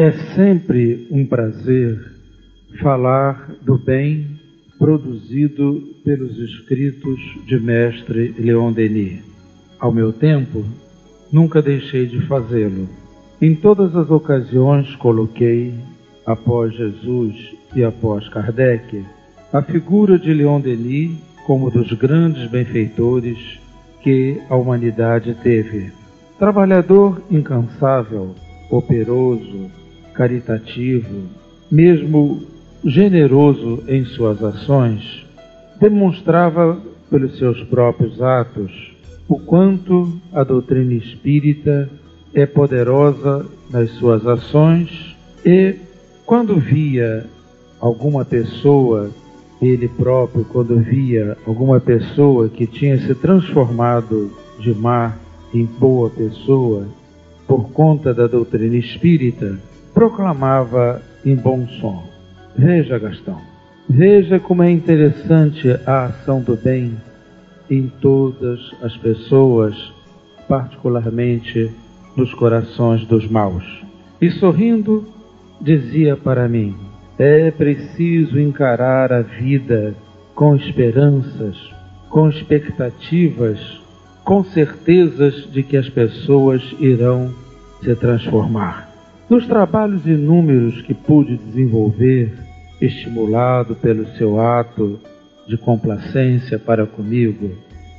É sempre um prazer falar do bem produzido pelos escritos de mestre Leon Denis. Ao meu tempo, nunca deixei de fazê-lo. Em todas as ocasiões coloquei, após Jesus e após Kardec, a figura de Leon Denis como dos grandes benfeitores que a humanidade teve. Trabalhador incansável, operoso, caritativo, mesmo generoso em suas ações, demonstrava pelos seus próprios atos o quanto a doutrina espírita é poderosa nas suas ações e quando via alguma pessoa, ele próprio, quando via alguma pessoa que tinha se transformado de má em boa pessoa por conta da doutrina espírita, proclamava em bom som: Veja, Gastão, veja como é interessante a ação do bem em todas as pessoas, particularmente nos corações dos maus. E sorrindo, dizia para mim: é preciso encarar a vida com esperanças, com expectativas, com certezas de que as pessoas irão se transformar. Nos trabalhos inúmeros que pude desenvolver, estimulado pelo seu ato de complacência para comigo,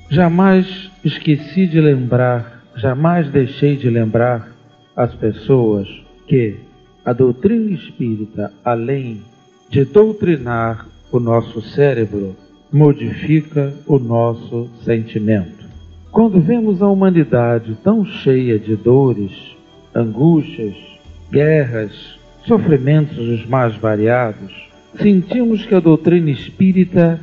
jamais esqueci de lembrar, jamais deixei de lembrar as pessoas que a doutrina espírita, além de doutrinar o nosso cérebro, modifica o nosso sentimento. Quando vemos a humanidade tão cheia de dores, angústias, guerras, sofrimentos os mais variados, sentimos que a doutrina espírita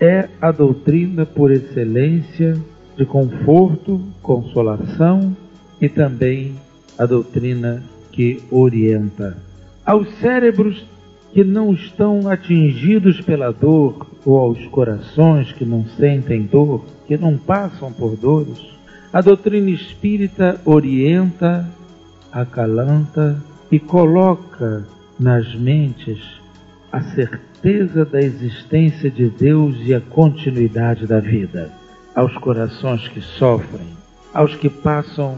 é a doutrina por excelência de conforto, consolação e também a doutrina que orienta. Aos cérebros que não estão atingidos pela dor, ou aos corações que não sentem dor, que não passam por dores, a doutrina espírita orienta, acalanta e coloca nas mentes a certeza da existência de Deus e a continuidade da vida. Aos corações que sofrem, aos que passam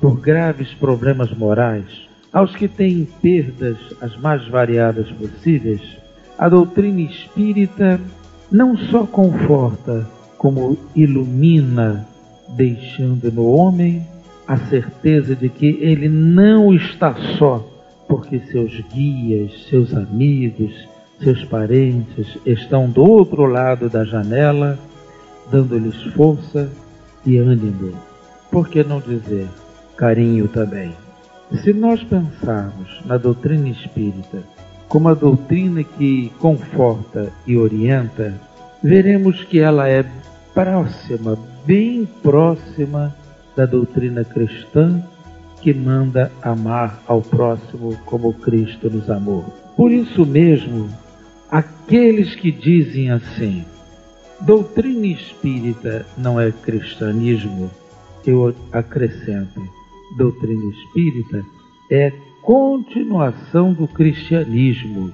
por graves problemas morais, aos que têm perdas as mais variadas possíveis, a doutrina espírita não só conforta, como ilumina, deixando no homem a certeza de que ele não está só, porque seus guias, seus amigos, seus parentes estão do outro lado da janela, dando-lhes força e ânimo. Por que não dizer carinho também? Se nós pensarmos na doutrina espírita como a doutrina que conforta e orienta, veremos que ela é próxima, bem próxima da doutrina cristã que manda amar ao próximo como Cristo nos amou. Por isso mesmo, aqueles que dizem assim, doutrina espírita não é cristianismo, eu acrescento, doutrina espírita é continuação do cristianismo.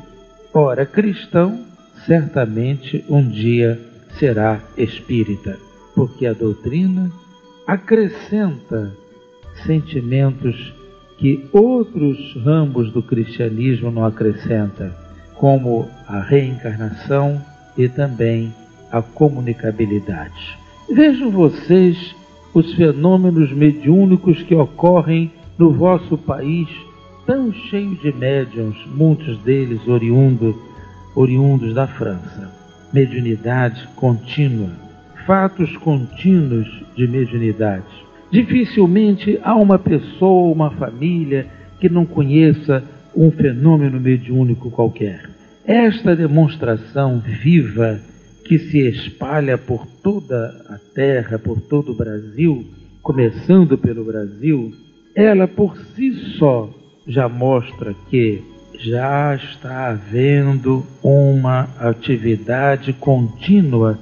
Ora, cristão certamente um dia será espírita, porque a doutrina acrescenta sentimentos que outros ramos do cristianismo não acrescentam, como a reencarnação e também a comunicabilidade. Vejam vocês os fenômenos mediúnicos que ocorrem no vosso país, tão cheio de médiums, muitos deles oriundo, oriundos da França. Mediunidade contínua, fatos contínuos de mediunidade. Dificilmente há uma pessoa, uma família que não conheça um fenômeno mediúnico qualquer. Esta demonstração viva que se espalha por toda a terra, por todo o Brasil, começando pelo Brasil, ela por si só já mostra que já está havendo uma atividade contínua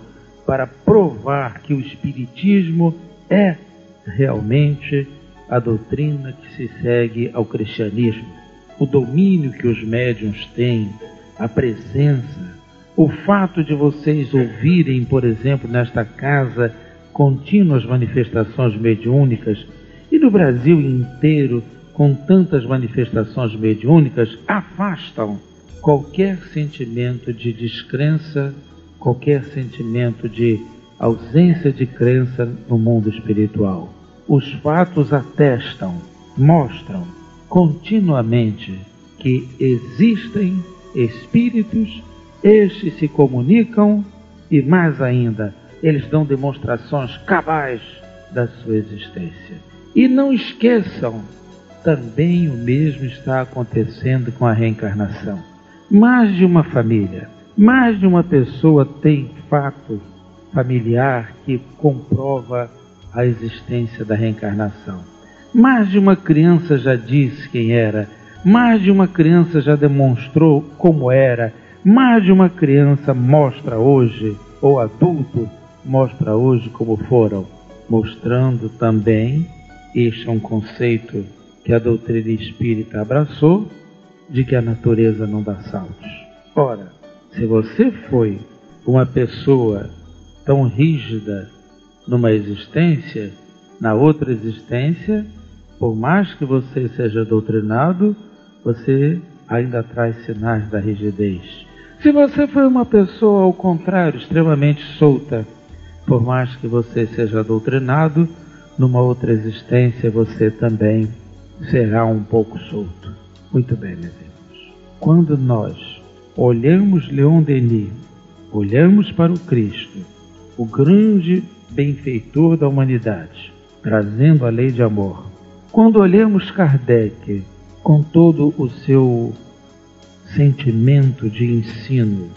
para provar que o Espiritismo é realmente a doutrina que se segue ao cristianismo. o domínio que os médiums têm, a presença, o fato de vocês ouvirem, por exemplo, nesta casa, contínuas manifestações mediúnicas e no Brasil inteiro, com tantas manifestações mediúnicas, afastam qualquer sentimento de descrença, qualquer sentimento de ausência de crença no mundo espiritual. Os fatos atestam, mostram continuamente que existem espíritos, estes se comunicam e, mais ainda, eles dão demonstrações cabais da sua existência. E não esqueçam, também o mesmo está acontecendo com a reencarnação. Mais de uma família, mais de uma pessoa tem fato familiar que comprova a existência da reencarnação. Mais de uma criança já disse quem era, mais de uma criança já demonstrou como era, mais de uma criança mostra hoje, ou adulto mostra hoje como foram, mostrando também, este é um conceito que a doutrina espírita abraçou, de que a natureza não dá saltos. Ora, se você foi uma pessoa tão rígida numa existência, na outra existência, por mais que você seja doutrinado, você ainda traz sinais da rigidez. Se você foi uma pessoa, ao contrário, extremamente solta, por mais que você seja doutrinado, numa outra existência você também será um pouco solto. Muito bem, meus irmãos. Quando nós olhamos Leon Denis, olhamos para o Cristo, o grande benfeitor da humanidade, trazendo a lei de amor. Quando olhamos Kardec com todo o seu sentimento de ensino,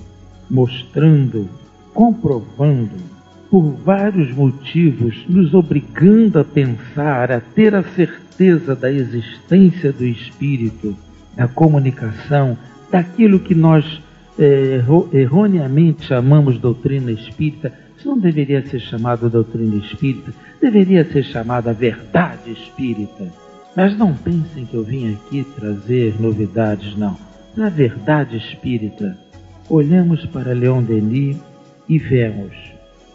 mostrando, comprovando, por vários motivos, nos obrigando a pensar, a ter a certeza da existência do Espírito, da comunicação, daquilo que nós é, erroneamente chamamos doutrina espírita, isso não deveria ser chamado doutrina espírita, deveria ser chamada verdade espírita. Mas não pensem que eu vim aqui trazer novidades, não. Na verdade espírita, olhamos para Leon Denis e vemos,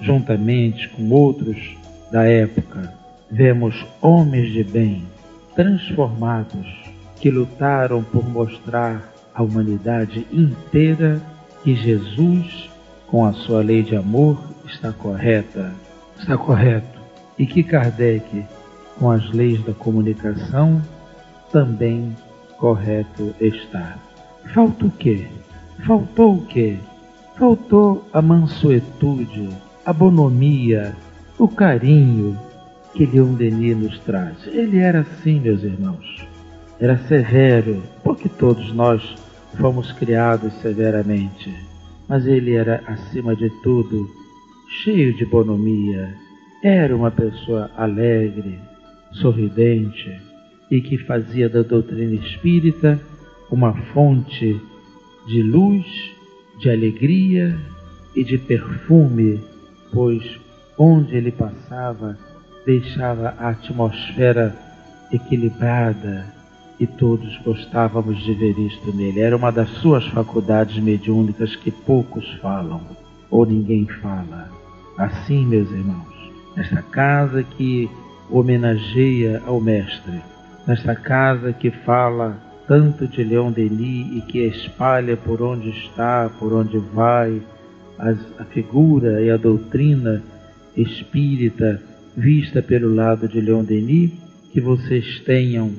juntamente com outros da época, vemos homens de bem transformados que lutaram por mostrar à humanidade inteira que Jesus, com a sua lei de amor, está correta, está correto, e que Kardec, com as leis da comunicação, também correto está. Falta o quê? Faltou o quê? Faltou a mansuetude, a bonomia, o carinho que Leon Denis nos traz. Ele era assim, meus irmãos. Era severo, porque todos nós fomos criados severamente. Mas ele era, acima de tudo, cheio de bonomia. Era uma pessoa alegre, sorridente e que fazia da doutrina espírita uma fonte de luz, de alegria e de perfume, pois onde ele passava deixava a atmosfera equilibrada e todos gostávamos de ver isto nele. Era uma das suas faculdades mediúnicas que poucos falam ou ninguém fala. Assim, meus irmãos, nesta casa que homenageia ao Mestre, nesta casa que fala tanto de Leon Denis e que espalha por onde está, por onde vai, as, a figura e a doutrina espírita vista pelo lado de Leon Denis, que vocês tenham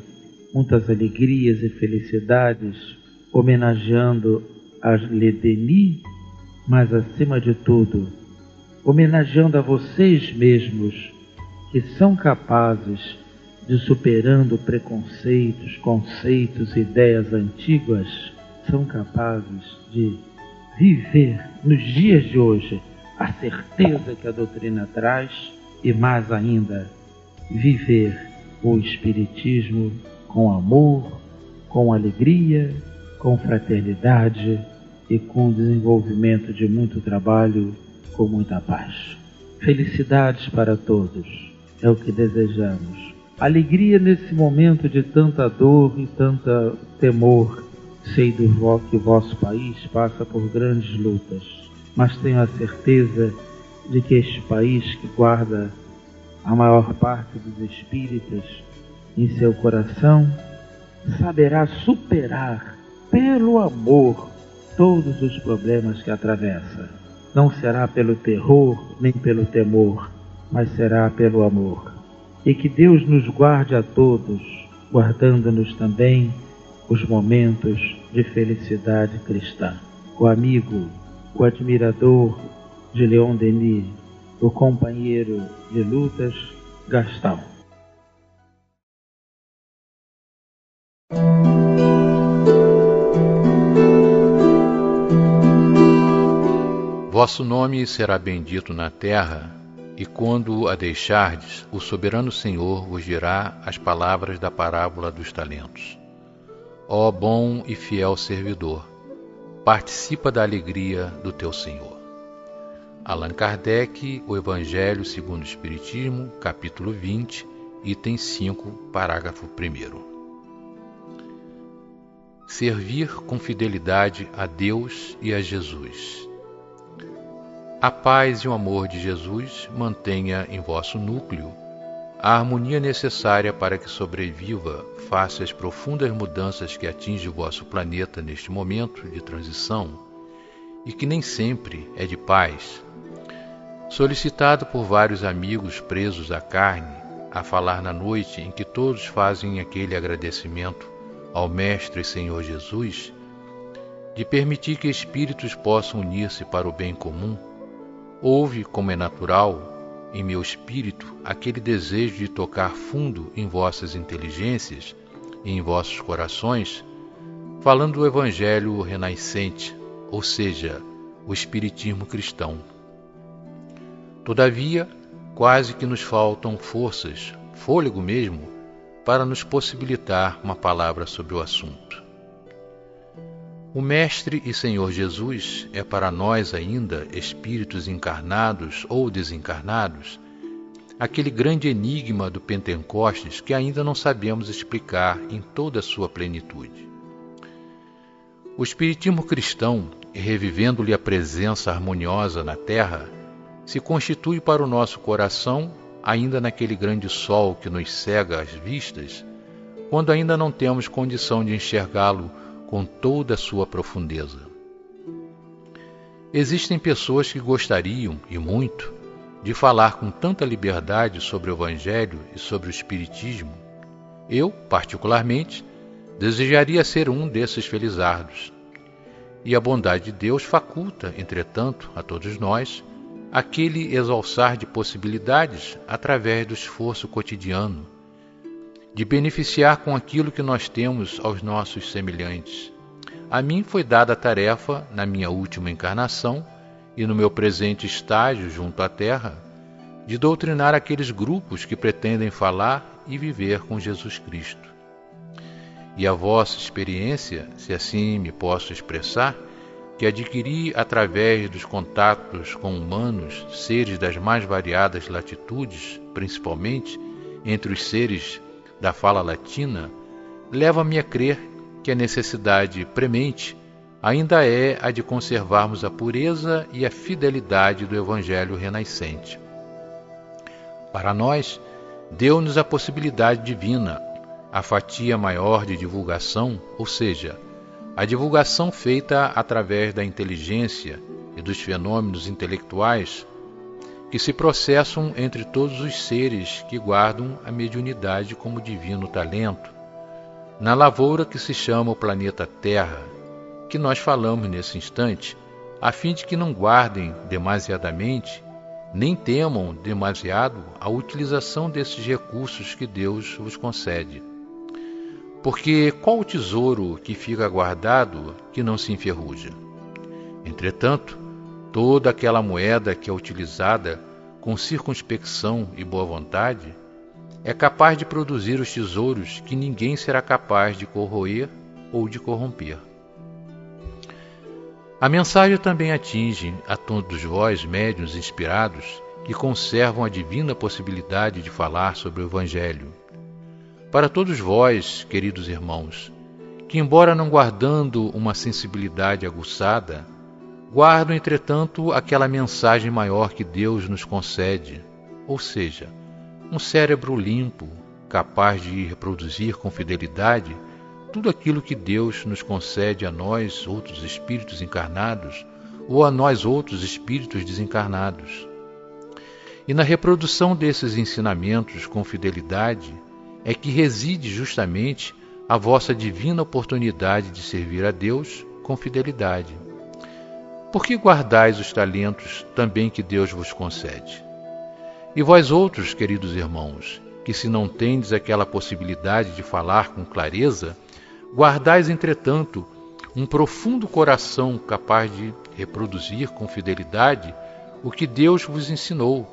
muitas alegrias e felicidades homenageando a Le Denis, mas acima de tudo, homenageando a vocês mesmos que são capazes de superando preconceitos, conceitos, ideias antigas, são capazes de viver nos dias de hoje a certeza que a doutrina traz e mais ainda viver o espiritismo com amor, com alegria, com fraternidade e com desenvolvimento de muito trabalho com muita paz. Felicidades para todos, é o que desejamos. Alegria nesse momento de tanta dor e tanta temor. Sei do que vosso país passa por grandes lutas, mas tenho a certeza de que este país que guarda a maior parte dos espíritas em seu coração saberá superar pelo amor todos os problemas que atravessa. Não será pelo terror nem pelo temor, mas será pelo amor e que Deus nos guarde a todos, guardando-nos também os momentos de felicidade cristã. O amigo, o admirador de Leon Denis, o companheiro de lutas, Gastão. Vosso nome será bendito na terra e quando a deixardes, o soberano Senhor vos dirá as palavras da parábola dos talentos. Ó bom e fiel servidor, participa da alegria do teu Senhor. Allan Kardec, O Evangelho segundo o Espiritismo, capítulo 20, item 5, parágrafo 1. Servir com fidelidade a Deus e a Jesus a paz e o amor de Jesus mantenha em vosso núcleo a harmonia necessária para que sobreviva face às profundas mudanças que atingem o vosso planeta neste momento de transição e que nem sempre é de paz. Solicitado por vários amigos presos à carne, a falar na noite em que todos fazem aquele agradecimento ao Mestre e Senhor Jesus, de permitir que espíritos possam unir-se para o bem comum, Houve, como é natural, em meu espírito aquele desejo de tocar fundo em vossas inteligências e em vossos corações, falando do Evangelho renascente, ou seja, o Espiritismo cristão. Todavia, quase que nos faltam forças, fôlego mesmo, para nos possibilitar uma palavra sobre o assunto. O Mestre e Senhor Jesus é para nós ainda, espíritos encarnados ou desencarnados, aquele grande enigma do Pentecostes que ainda não sabemos explicar em toda a sua plenitude. O Espiritismo cristão, revivendo-lhe a presença harmoniosa na Terra, se constitui para o nosso coração ainda naquele grande sol que nos cega as vistas, quando ainda não temos condição de enxergá-lo com toda a sua profundeza. Existem pessoas que gostariam, e muito, de falar com tanta liberdade sobre o Evangelho e sobre o Espiritismo. Eu, particularmente, desejaria ser um desses felizardos. E a bondade de Deus faculta, entretanto, a todos nós, aquele exalçar de possibilidades através do esforço cotidiano de beneficiar com aquilo que nós temos aos nossos semelhantes. A mim foi dada a tarefa, na minha última encarnação e no meu presente estágio junto à Terra, de doutrinar aqueles grupos que pretendem falar e viver com Jesus Cristo. E a vossa experiência, se assim me posso expressar, que adquiri através dos contatos com humanos, seres das mais variadas latitudes, principalmente entre os seres da fala latina leva-me a crer que a necessidade premente ainda é a de conservarmos a pureza e a fidelidade do Evangelho renascente. Para nós, deu-nos a possibilidade divina, a fatia maior de divulgação, ou seja, a divulgação feita através da inteligência e dos fenômenos intelectuais que se processam entre todos os seres que guardam a mediunidade como divino talento, na lavoura que se chama o planeta Terra, que nós falamos nesse instante, a fim de que não guardem demasiadamente, nem temam demasiado a utilização desses recursos que Deus vos concede. Porque qual o tesouro que fica guardado que não se enferruja? Entretanto, Toda aquela moeda que é utilizada com circunspecção e boa vontade é capaz de produzir os tesouros que ninguém será capaz de corroer ou de corromper. A mensagem também atinge a todos vós, médiuns inspirados, que conservam a divina possibilidade de falar sobre o Evangelho. Para todos vós, queridos irmãos, que, embora não guardando uma sensibilidade aguçada, guardam, entretanto, aquela mensagem maior que Deus nos concede, ou seja, um cérebro limpo, capaz de reproduzir com fidelidade tudo aquilo que Deus nos concede a nós, outros espíritos encarnados, ou a nós, outros espíritos desencarnados. E na reprodução desses ensinamentos com fidelidade é que reside justamente a vossa divina oportunidade de servir a Deus com fidelidade. Por que guardais os talentos também que Deus vos concede? E vós outros, queridos irmãos, que se não tendes aquela possibilidade de falar com clareza, guardais, entretanto, um profundo coração capaz de reproduzir com fidelidade o que Deus vos ensinou.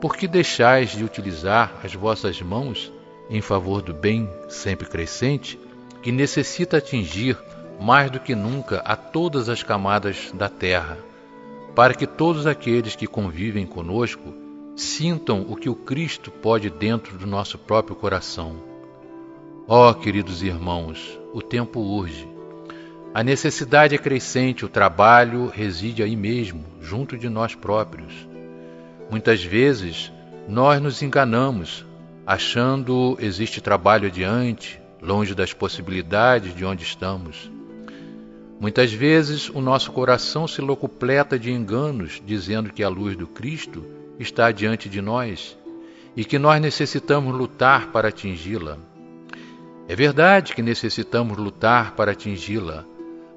Por que deixais de utilizar as vossas mãos em favor do bem sempre crescente, que necessita atingir mais do que nunca a todas as camadas da terra, para que todos aqueles que convivem conosco sintam o que o Cristo pode dentro do nosso próprio coração. Ó oh, queridos irmãos, o tempo urge. A necessidade é crescente, o trabalho reside aí mesmo, junto de nós próprios. Muitas vezes nós nos enganamos, achando existe trabalho adiante, longe das possibilidades de onde estamos. Muitas vezes o nosso coração se locupleta de enganos, dizendo que a luz do Cristo está diante de nós e que nós necessitamos lutar para atingi-la. É verdade que necessitamos lutar para atingi-la,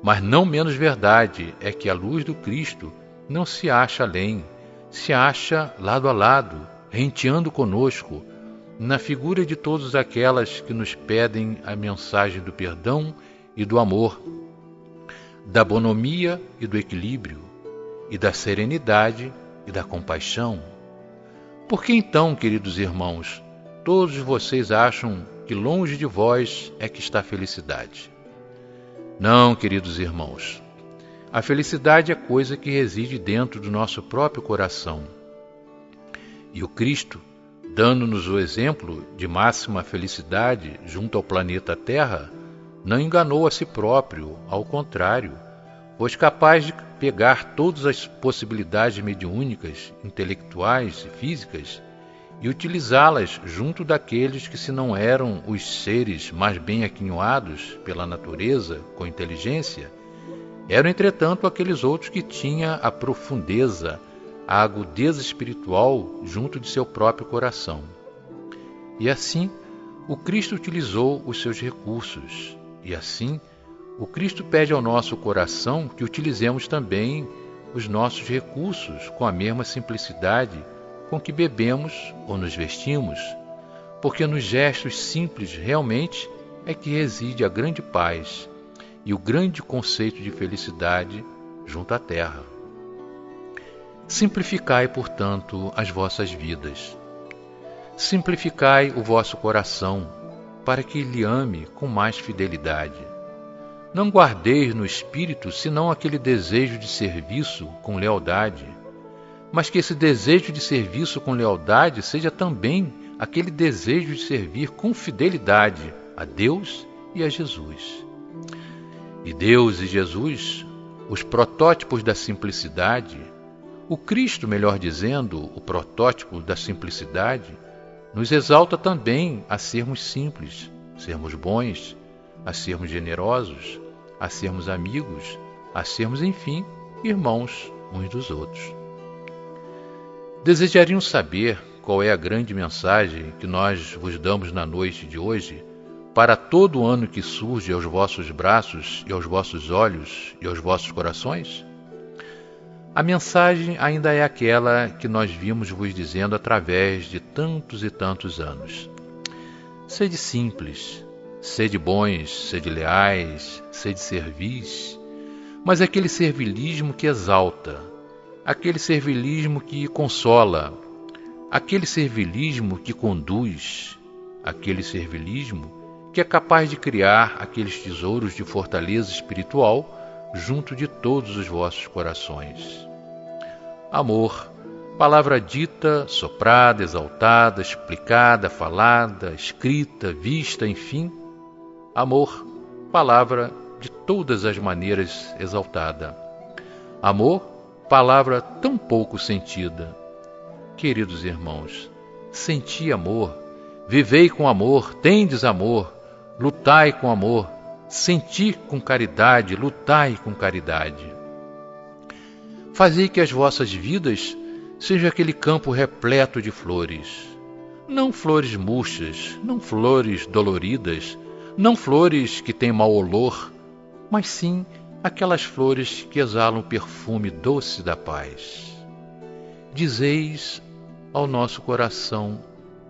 mas não menos verdade é que a luz do Cristo não se acha além, se acha lado a lado, renteando conosco, na figura de todas aquelas que nos pedem a mensagem do perdão e do amor, da bonomia e do equilíbrio, e da serenidade e da compaixão. Por que então, queridos irmãos, todos vocês acham que longe de vós é que está a felicidade? Não, queridos irmãos. A felicidade é coisa que reside dentro do nosso próprio coração. E o Cristo dando-nos o exemplo de máxima felicidade junto ao planeta Terra, não enganou a si próprio, ao contrário, pois capaz de pegar todas as possibilidades mediúnicas, intelectuais e físicas e utilizá-las junto daqueles que, se não eram os seres mais bem aquinhoados pela natureza com inteligência, eram, entretanto, aqueles outros que tinham a profundeza, a agudeza espiritual junto de seu próprio coração. E assim, o Cristo utilizou os seus recursos, e assim, o Cristo pede ao nosso coração que utilizemos também os nossos recursos com a mesma simplicidade com que bebemos ou nos vestimos, porque nos gestos simples realmente é que reside a grande paz e o grande conceito de felicidade junto à terra. Simplificai, portanto, as vossas vidas. Simplificai o vosso coração, para que lhe ame com mais fidelidade. Não guardeis no espírito senão aquele desejo de serviço com lealdade, mas que esse desejo de serviço com lealdade seja também aquele desejo de servir com fidelidade a Deus e a Jesus. E Deus e Jesus, os protótipos da simplicidade, o Cristo, melhor dizendo, o protótipo da simplicidade, nos exalta também a sermos simples, sermos bons, a sermos generosos, a sermos amigos, a sermos, enfim, irmãos uns dos outros. Desejariam saber qual é a grande mensagem que nós vos damos na noite de hoje para todo ano que surge aos vossos braços e aos vossos olhos e aos vossos corações? A mensagem ainda é aquela que nós vimos vos dizendo através de tantos e tantos anos. Sede simples, sede bons, sede leais, sede servis, mas aquele servilismo que exalta, aquele servilismo que consola, aquele servilismo que conduz, aquele servilismo que é capaz de criar aqueles tesouros de fortaleza espiritual junto de todos os vossos corações. Amor, Palavra dita, soprada, exaltada, explicada, falada, escrita, vista, enfim. Amor, palavra de todas as maneiras exaltada. Amor, palavra tão pouco sentida. Queridos irmãos, senti amor, vivei com amor, tendes amor, lutai com amor, senti com caridade, lutai com caridade. Fazei que as vossas vidas seja aquele campo repleto de flores. Não flores murchas, não flores doloridas, não flores que têm mau olor, mas sim aquelas flores que exalam o perfume doce da paz. Dizeis ao nosso coração,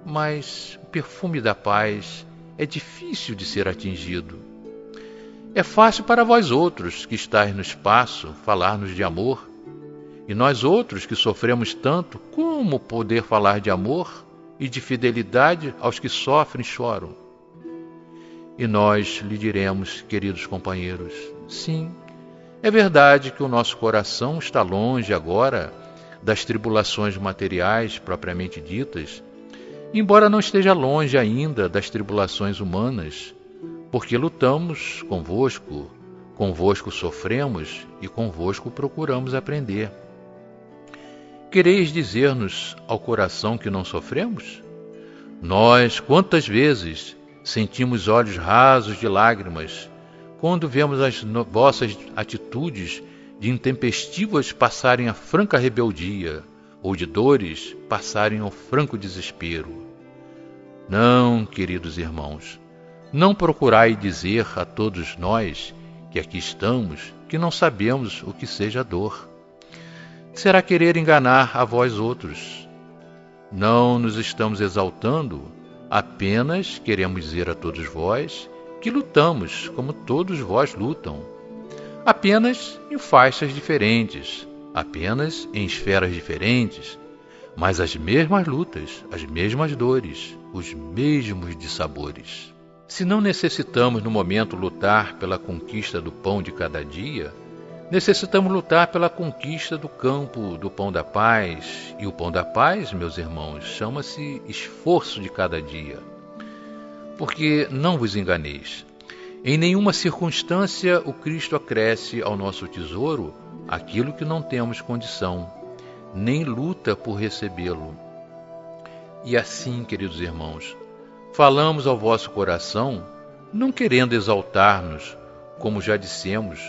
mas o perfume da paz é difícil de ser atingido. É fácil para vós outros que estáis no espaço falar-nos de amor, e nós outros que sofremos tanto, como poder falar de amor e de fidelidade aos que sofrem e choram? E nós lhe diremos, queridos companheiros, sim, é verdade que o nosso coração está longe agora das tribulações materiais propriamente ditas, embora não esteja longe ainda das tribulações humanas, porque lutamos convosco, convosco sofremos e convosco procuramos aprender. Quereis dizer-nos ao coração que não sofremos? Nós, quantas vezes, sentimos olhos rasos de lágrimas quando vemos as vossas atitudes de intempestivas passarem a franca rebeldia, ou de dores passarem ao franco desespero. Não, queridos irmãos, não procurai dizer a todos nós que aqui estamos que não sabemos o que seja dor será querer enganar a vós outros. Não nos estamos exaltando, apenas queremos dizer a todos vós que lutamos como todos vós lutam, apenas em faixas diferentes, apenas em esferas diferentes, mas as mesmas lutas, as mesmas dores, os mesmos dissabores. Se não necessitamos no momento lutar pela conquista do pão de cada dia, Necessitamos lutar pela conquista do campo do pão da paz. E o pão da paz, meus irmãos, chama-se esforço de cada dia. Porque não vos enganeis. Em nenhuma circunstância o Cristo acresce ao nosso tesouro aquilo que não temos condição, nem luta por recebê-lo. E assim, queridos irmãos, falamos ao vosso coração, não querendo exaltar-nos, como já dissemos,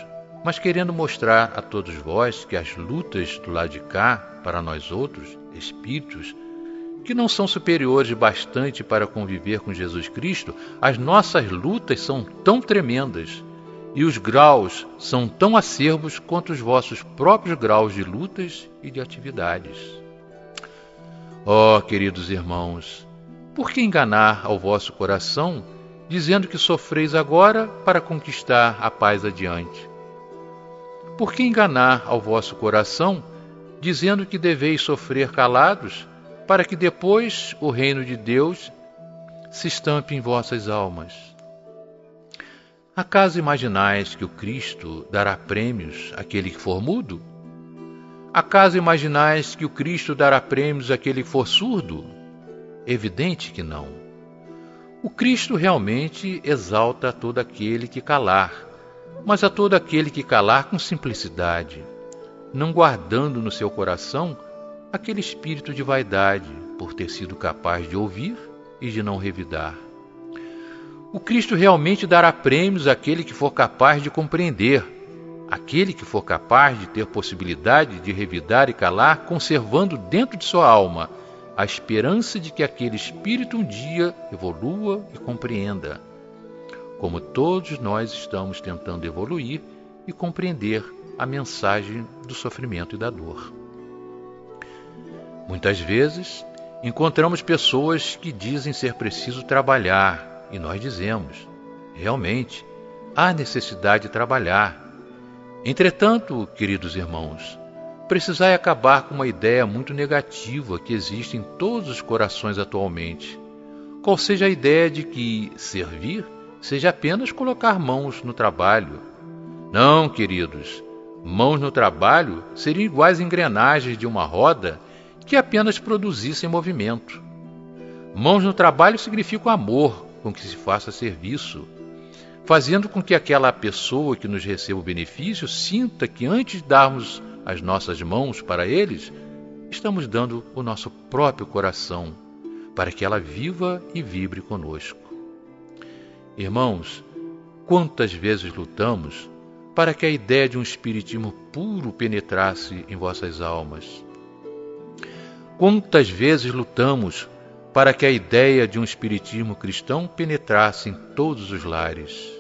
mas querendo mostrar a todos vós que as lutas do lado de cá, para nós outros, espíritos, que não são superiores bastante para conviver com Jesus Cristo, as nossas lutas são tão tremendas e os graus são tão acerbos quanto os vossos próprios graus de lutas e de atividades. Oh, queridos irmãos, por que enganar ao vosso coração, dizendo que sofreis agora para conquistar a paz adiante? Por que enganar ao vosso coração, dizendo que deveis sofrer calados, para que depois o reino de Deus se estampe em vossas almas? Acaso imaginais que o Cristo dará prêmios àquele que for mudo? Acaso imaginais que o Cristo dará prêmios àquele que for surdo? Evidente que não. O Cristo realmente exalta todo aquele que calar, mas a todo aquele que calar com simplicidade, não guardando no seu coração aquele espírito de vaidade por ter sido capaz de ouvir e de não revidar. O Cristo realmente dará prêmios àquele que for capaz de compreender, aquele que for capaz de ter possibilidade de revidar e calar, conservando dentro de sua alma a esperança de que aquele espírito um dia evolua e compreenda como todos nós estamos tentando evoluir e compreender a mensagem do sofrimento e da dor. Muitas vezes encontramos pessoas que dizem ser preciso trabalhar e nós dizemos, realmente, há necessidade de trabalhar. Entretanto, queridos irmãos, precisai acabar com uma ideia muito negativa que existe em todos os corações atualmente. Qual seja a ideia de que servir seja apenas colocar mãos no trabalho. Não, queridos, mãos no trabalho seriam iguais engrenagens de uma roda que apenas produzissem movimento. Mãos no trabalho significa o amor com que se faça serviço, fazendo com que aquela pessoa que nos receba o benefício sinta que antes de darmos as nossas mãos para eles, estamos dando o nosso próprio coração para que ela viva e vibre conosco. Irmãos, quantas vezes lutamos para que a ideia de um espiritismo puro penetrasse em vossas almas? Quantas vezes lutamos para que a ideia de um espiritismo cristão penetrasse em todos os lares?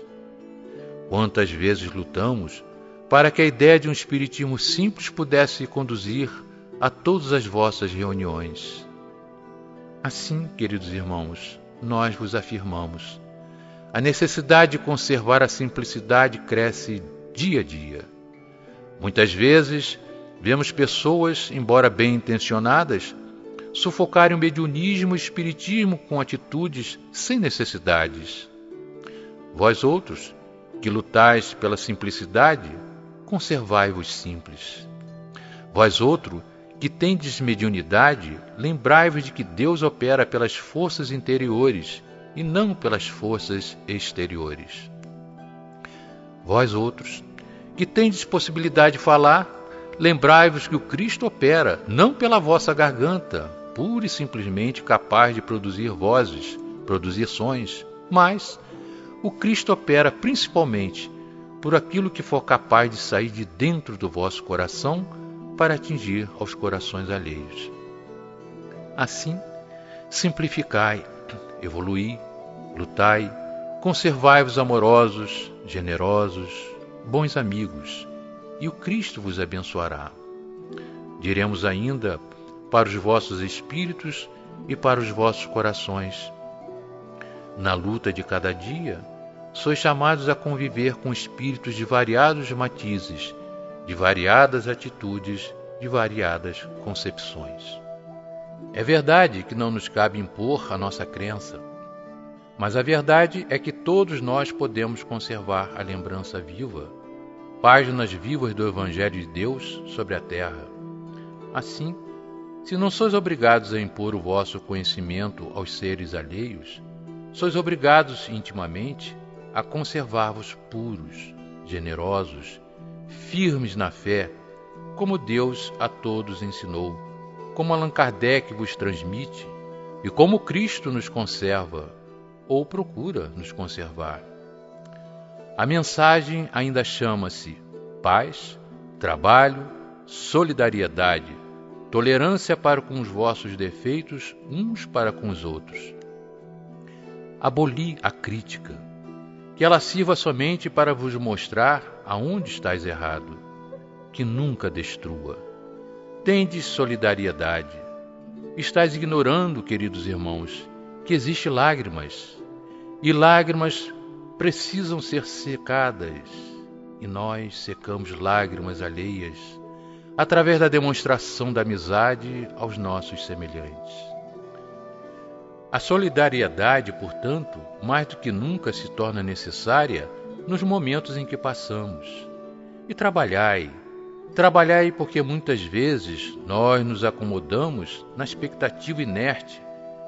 Quantas vezes lutamos para que a ideia de um espiritismo simples pudesse conduzir a todas as vossas reuniões? Assim, queridos irmãos, nós vos afirmamos: a necessidade de conservar a simplicidade cresce dia a dia. Muitas vezes, vemos pessoas, embora bem intencionadas, sufocarem o mediunismo e o espiritismo com atitudes sem necessidades. Vós outros, que lutais pela simplicidade, conservai-vos simples. Vós outro, que tendes mediunidade, lembrai-vos de que Deus opera pelas forças interiores e não pelas forças exteriores. Vós outros, que tendes possibilidade de falar, lembrai-vos que o Cristo opera não pela vossa garganta, pura e simplesmente capaz de produzir vozes, produzir sons, mas o Cristo opera principalmente por aquilo que for capaz de sair de dentro do vosso coração para atingir aos corações alheios. Assim, simplificai, evoluí, lutai, conservai-vos amorosos, generosos, bons amigos, e o Cristo vos abençoará. Diremos ainda para os vossos espíritos e para os vossos corações. Na luta de cada dia, sois chamados a conviver com espíritos de variados matizes de variadas atitudes, de variadas concepções. É verdade que não nos cabe impor a nossa crença, mas a verdade é que todos nós podemos conservar a lembrança viva, páginas vivas do Evangelho de Deus sobre a terra. Assim, se não sois obrigados a impor o vosso conhecimento aos seres alheios, sois obrigados intimamente a conservar-vos puros, generosos firmes na fé, como Deus a todos ensinou, como Allan Kardec vos transmite e como Cristo nos conserva ou procura nos conservar. A mensagem ainda chama-se paz, trabalho, solidariedade, tolerância para com os vossos defeitos uns para com os outros. Aboli a crítica, que ela sirva somente para vos mostrar aonde estás errado, que nunca destrua. Tendes solidariedade. Estás ignorando, queridos irmãos, que existe lágrimas, e lágrimas precisam ser secadas, e nós secamos lágrimas alheias através da demonstração da amizade aos nossos semelhantes. A solidariedade, portanto, mais do que nunca se torna necessária nos momentos em que passamos. E trabalhai, trabalhai porque muitas vezes nós nos acomodamos na expectativa inerte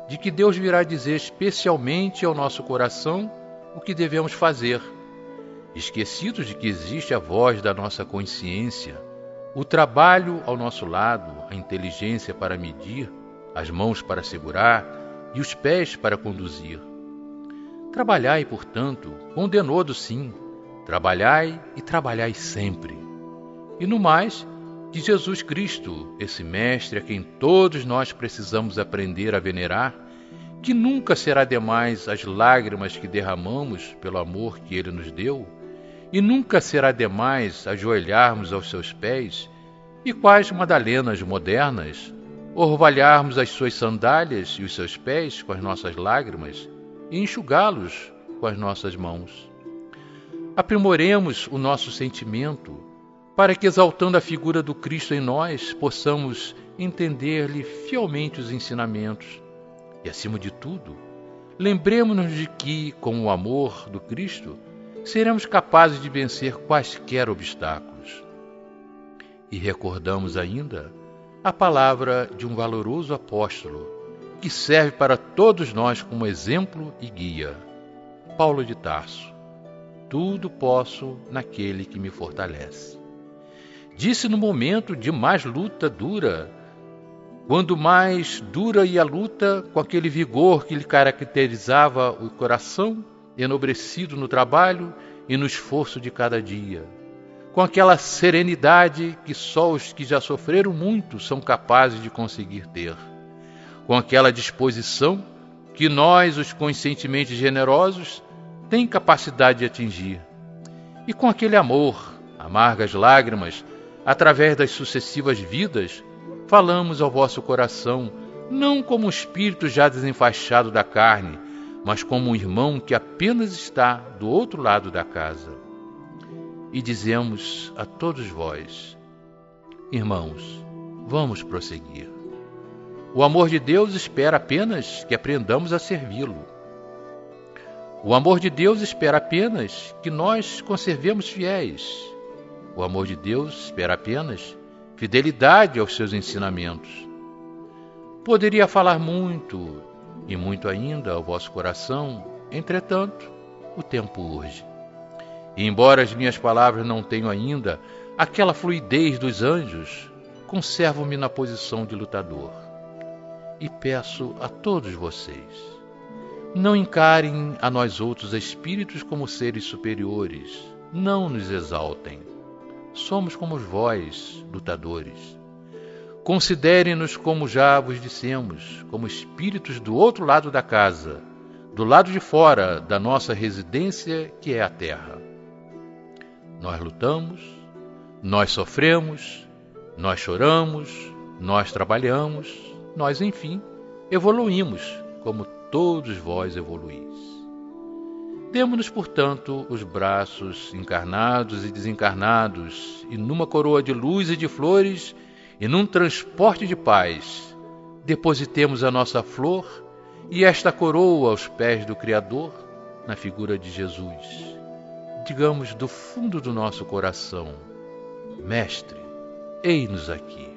de que Deus virá dizer especialmente ao nosso coração o que devemos fazer, esquecidos de que existe a voz da nossa consciência, o trabalho ao nosso lado, a inteligência para medir, as mãos para segurar e os pés para conduzir. Trabalhai, portanto, com denodo sim, trabalhai e trabalhai sempre. E no mais, de Jesus Cristo, esse Mestre a quem todos nós precisamos aprender a venerar, que nunca será demais as lágrimas que derramamos pelo amor que ele nos deu, e nunca será demais ajoelharmos aos seus pés, e quais madalenas modernas, orvalharmos as suas sandálias e os seus pés com as nossas lágrimas, e enxugá-los com as nossas mãos. Aprimoremos o nosso sentimento para que, exaltando a figura do Cristo em nós, possamos entender-lhe fielmente os ensinamentos e, acima de tudo, lembremos-nos de que, com o amor do Cristo, seremos capazes de vencer quaisquer obstáculos. E recordamos ainda a palavra de um valoroso apóstolo que serve para todos nós como exemplo e guia. Paulo de Tarso. Tudo posso naquele que me fortalece. Disse no momento de mais luta dura, quando mais dura ia a luta, com aquele vigor que lhe caracterizava o coração, enobrecido no trabalho e no esforço de cada dia, com aquela serenidade que só os que já sofreram muito são capazes de conseguir ter, com aquela disposição que nós, os conscientemente generosos, tem capacidade de atingir, e com aquele amor, amargas lágrimas, através das sucessivas vidas, falamos ao vosso coração, não como um espírito já desenfaixado da carne, mas como um irmão que apenas está do outro lado da casa. E dizemos a todos vós, irmãos, vamos prosseguir. O amor de Deus espera apenas que aprendamos a servi-lo. O amor de Deus espera apenas que nós conservemos fiéis. O amor de Deus espera apenas fidelidade aos seus ensinamentos. Poderia falar muito e muito ainda ao vosso coração, entretanto, o tempo urge. E embora as minhas palavras não tenham ainda aquela fluidez dos anjos, conservo-me na posição de lutador. E peço a todos vocês, não encarem a nós outros espíritos como seres superiores, não nos exaltem. Somos como vós, lutadores. Considerem-nos como já vos dissemos, como espíritos do outro lado da casa, do lado de fora da nossa residência, que é a terra. Nós lutamos, nós sofremos, nós choramos, nós trabalhamos, nós, enfim, evoluímos, como todos vós evoluís. Demos-nos, portanto, os braços encarnados e desencarnados, e numa coroa de luz e de flores, e num transporte de paz, depositemos a nossa flor e esta coroa aos pés do Criador, na figura de Jesus. Digamos do fundo do nosso coração: Mestre, ei-nos aqui.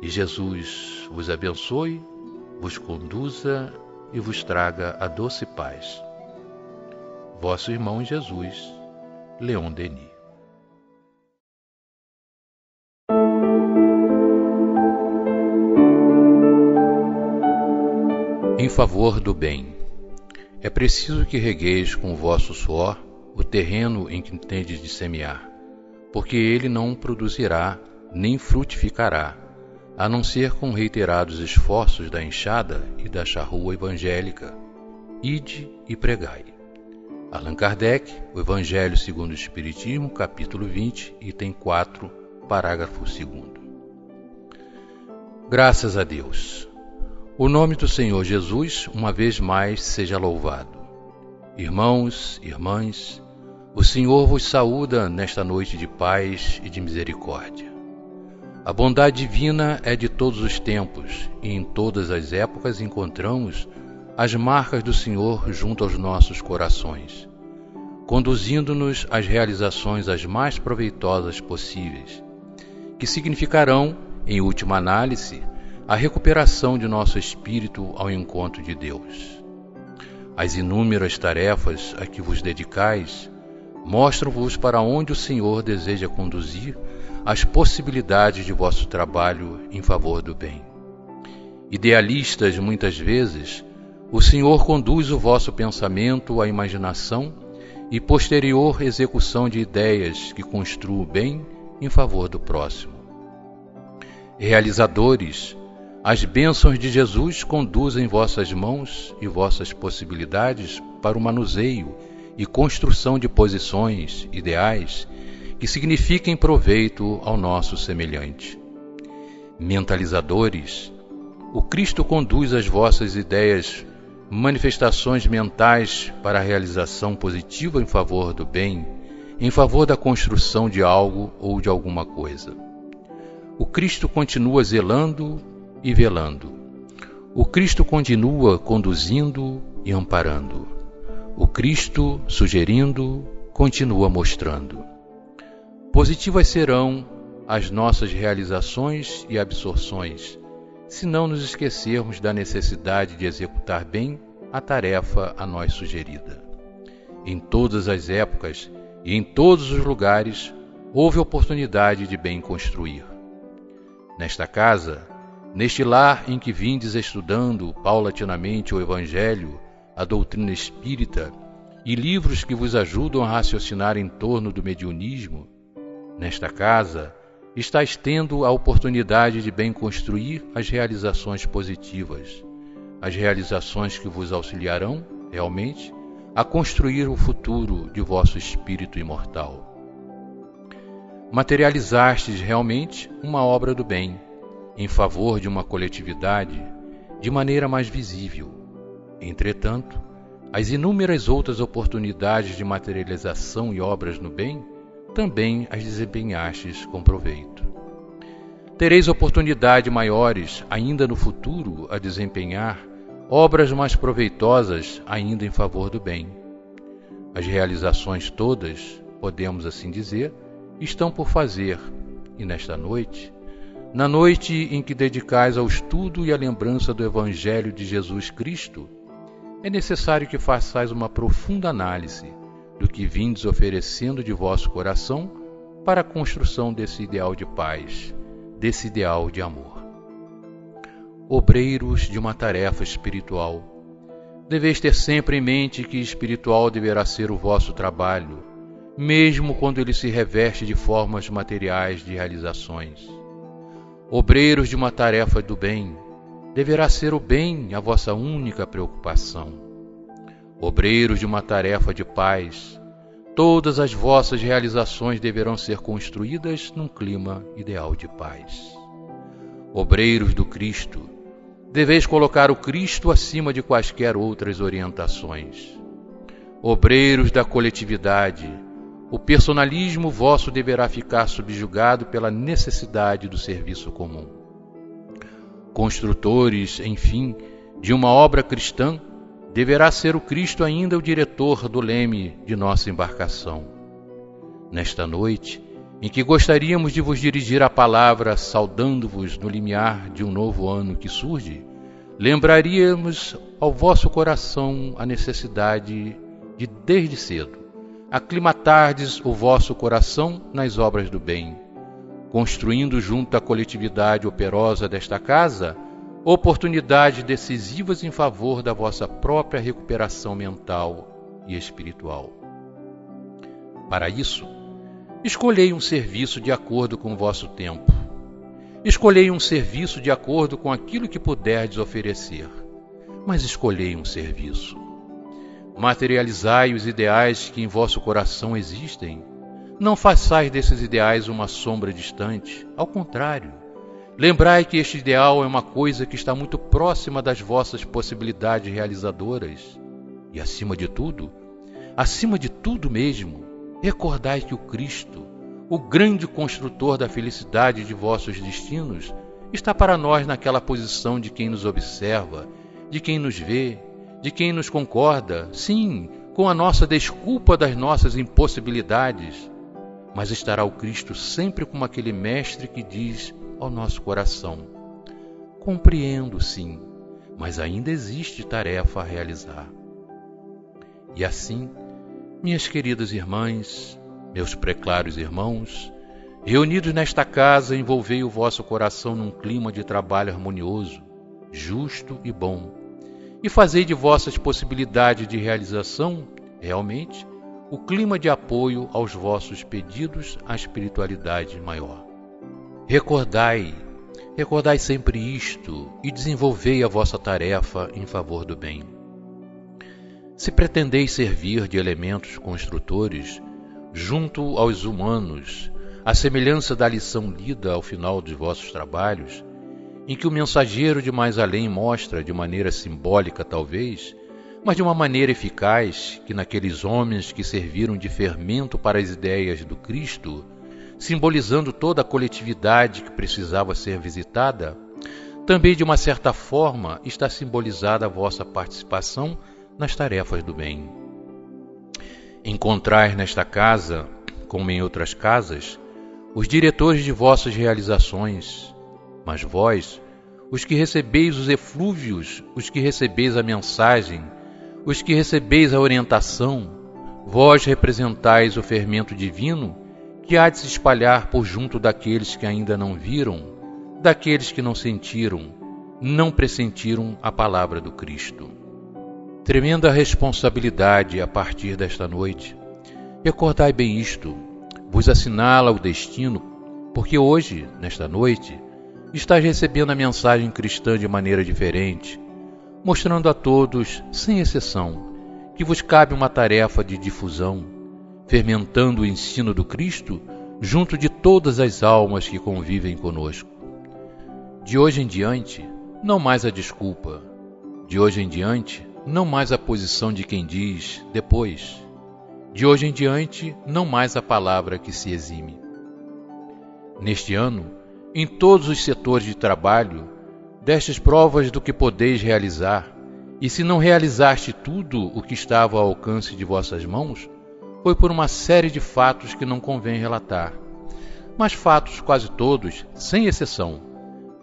E Jesus vos abençoe, vos conduza e vos traga a doce paz. Vosso irmão Jesus, Leon Denis. em favor do bem. É preciso que regueis com o vosso suor o terreno em que tendes de semear, porque ele não produzirá nem frutificará, a não ser com reiterados esforços da enxada e da charrua evangélica. Ide e pregai. Allan Kardec, o Evangelho segundo o Espiritismo, capítulo 20, item 4, parágrafo 2. Graças a Deus. O nome do Senhor Jesus, uma vez mais, seja louvado. Irmãos, irmãs, o Senhor vos saúda nesta noite de paz e de misericórdia. A bondade divina é de todos os tempos e em todas as épocas encontramos as marcas do Senhor junto aos nossos corações, conduzindo-nos às realizações as mais proveitosas possíveis, que significarão, em última análise, a recuperação de nosso espírito ao encontro de Deus. As inúmeras tarefas a que vos dedicais mostram-vos para onde o Senhor deseja conduzir as possibilidades de vosso trabalho em favor do bem. Idealistas, muitas vezes, o Senhor conduz o vosso pensamento à imaginação e posterior execução de ideias que construam o bem em favor do próximo. Realizadores, as bênçãos de Jesus conduzem vossas mãos e vossas possibilidades para o manuseio e construção de posições, ideais, que signifiquem proveito ao nosso semelhante. Mentalizadores, o Cristo conduz as vossas ideias, manifestações mentais para a realização positiva em favor do bem, em favor da construção de algo ou de alguma coisa. O Cristo continua zelando e velando. O Cristo continua conduzindo e amparando. O Cristo, sugerindo, continua mostrando. Positivas serão as nossas realizações e absorções, se não nos esquecermos da necessidade de executar bem a tarefa a nós sugerida. Em todas as épocas e em todos os lugares houve oportunidade de bem construir. Nesta casa, neste lar em que vindes estudando paulatinamente o Evangelho, a doutrina espírita e livros que vos ajudam a raciocinar em torno do mediunismo, nesta casa estáis tendo a oportunidade de bem construir as realizações positivas, as realizações que vos auxiliarão, realmente, a construir o futuro de vosso espírito imortal. Materializastes realmente uma obra do bem, em favor de uma coletividade, de maneira mais visível. Entretanto, as inúmeras outras oportunidades de materialização e obras no bem também as desempenhastes com proveito. Tereis oportunidade maiores ainda no futuro a desempenhar obras mais proveitosas ainda em favor do bem. As realizações todas, podemos assim dizer, estão por fazer, e nesta noite, na noite em que dedicais ao estudo e à lembrança do Evangelho de Jesus Cristo, é necessário que façais uma profunda análise do que vindes oferecendo de vosso coração para a construção desse ideal de paz, desse ideal de amor. Obreiros de uma tarefa espiritual, deveis ter sempre em mente que espiritual deverá ser o vosso trabalho, mesmo quando ele se reveste de formas materiais de realizações. Obreiros de uma tarefa do bem, deverá ser o bem a vossa única preocupação obreiros de uma tarefa de paz, todas as vossas realizações deverão ser construídas num clima ideal de paz. Obreiros do Cristo, deveis colocar o Cristo acima de quaisquer outras orientações. Obreiros da coletividade, o personalismo vosso deverá ficar subjugado pela necessidade do serviço comum. Construtores, enfim, de uma obra cristã, deverá ser o Cristo ainda o diretor do leme de nossa embarcação. Nesta noite, em que gostaríamos de vos dirigir a palavra saudando-vos no limiar de um novo ano que surge, lembraríamos ao vosso coração a necessidade de, desde cedo, aclimatardes o vosso coração nas obras do bem, construindo junto à coletividade operosa desta casa oportunidades decisivas em favor da vossa própria recuperação mental e espiritual. Para isso, escolhei um serviço de acordo com o vosso tempo. Escolhei um serviço de acordo com aquilo que puderdes oferecer, mas escolhei um serviço. Materializai os ideais que em vosso coração existem. Não façais desses ideais uma sombra distante, ao contrário, Lembrai que este ideal é uma coisa que está muito próxima das vossas possibilidades realizadoras. E acima de tudo, acima de tudo mesmo, recordai que o Cristo, o grande construtor da felicidade de vossos destinos, está para nós naquela posição de quem nos observa, de quem nos vê, de quem nos concorda, sim, com a nossa desculpa das nossas impossibilidades. Mas estará o Cristo sempre como aquele mestre que diz ao nosso coração. Compreendo, sim, mas ainda existe tarefa a realizar. E assim, minhas queridas irmãs, meus preclários irmãos, reunidos nesta casa, envolvei o vosso coração num clima de trabalho harmonioso, justo e bom, e fazei de vossas possibilidades de realização, realmente, o clima de apoio aos vossos pedidos à espiritualidade maior. Recordai, recordai sempre isto e desenvolvei a vossa tarefa em favor do bem. Se pretendeis servir de elementos construtores junto aos humanos, à semelhança da lição lida ao final de vossos trabalhos, em que o mensageiro de mais além mostra, de maneira simbólica talvez, mas de uma maneira eficaz, que naqueles homens que serviram de fermento para as ideias do Cristo, simbolizando toda a coletividade que precisava ser visitada, também de uma certa forma está simbolizada a vossa participação nas tarefas do bem. Encontrar nesta casa, como em outras casas, os diretores de vossas realizações, mas vós, os que recebeis os eflúvios, os que recebeis a mensagem, os que recebeis a orientação, vós representais o fermento divino que há de se espalhar por junto daqueles que ainda não viram, daqueles que não sentiram, não pressentiram a palavra do Cristo. Tremenda responsabilidade a partir desta noite. Recordai bem isto, vos assinala o destino, porque hoje, nesta noite, estás recebendo a mensagem cristã de maneira diferente, mostrando a todos, sem exceção, que vos cabe uma tarefa de difusão, fermentando o ensino do Cristo junto de todas as almas que convivem conosco. De hoje em diante, não mais a desculpa. De hoje em diante, não mais a posição de quem diz depois. De hoje em diante, não mais a palavra que se exime. Neste ano, em todos os setores de trabalho, destes provas do que podeis realizar, e se não realizaste tudo o que estava ao alcance de vossas mãos, foi por uma série de fatos que não convém relatar. Mas fatos quase todos, sem exceção,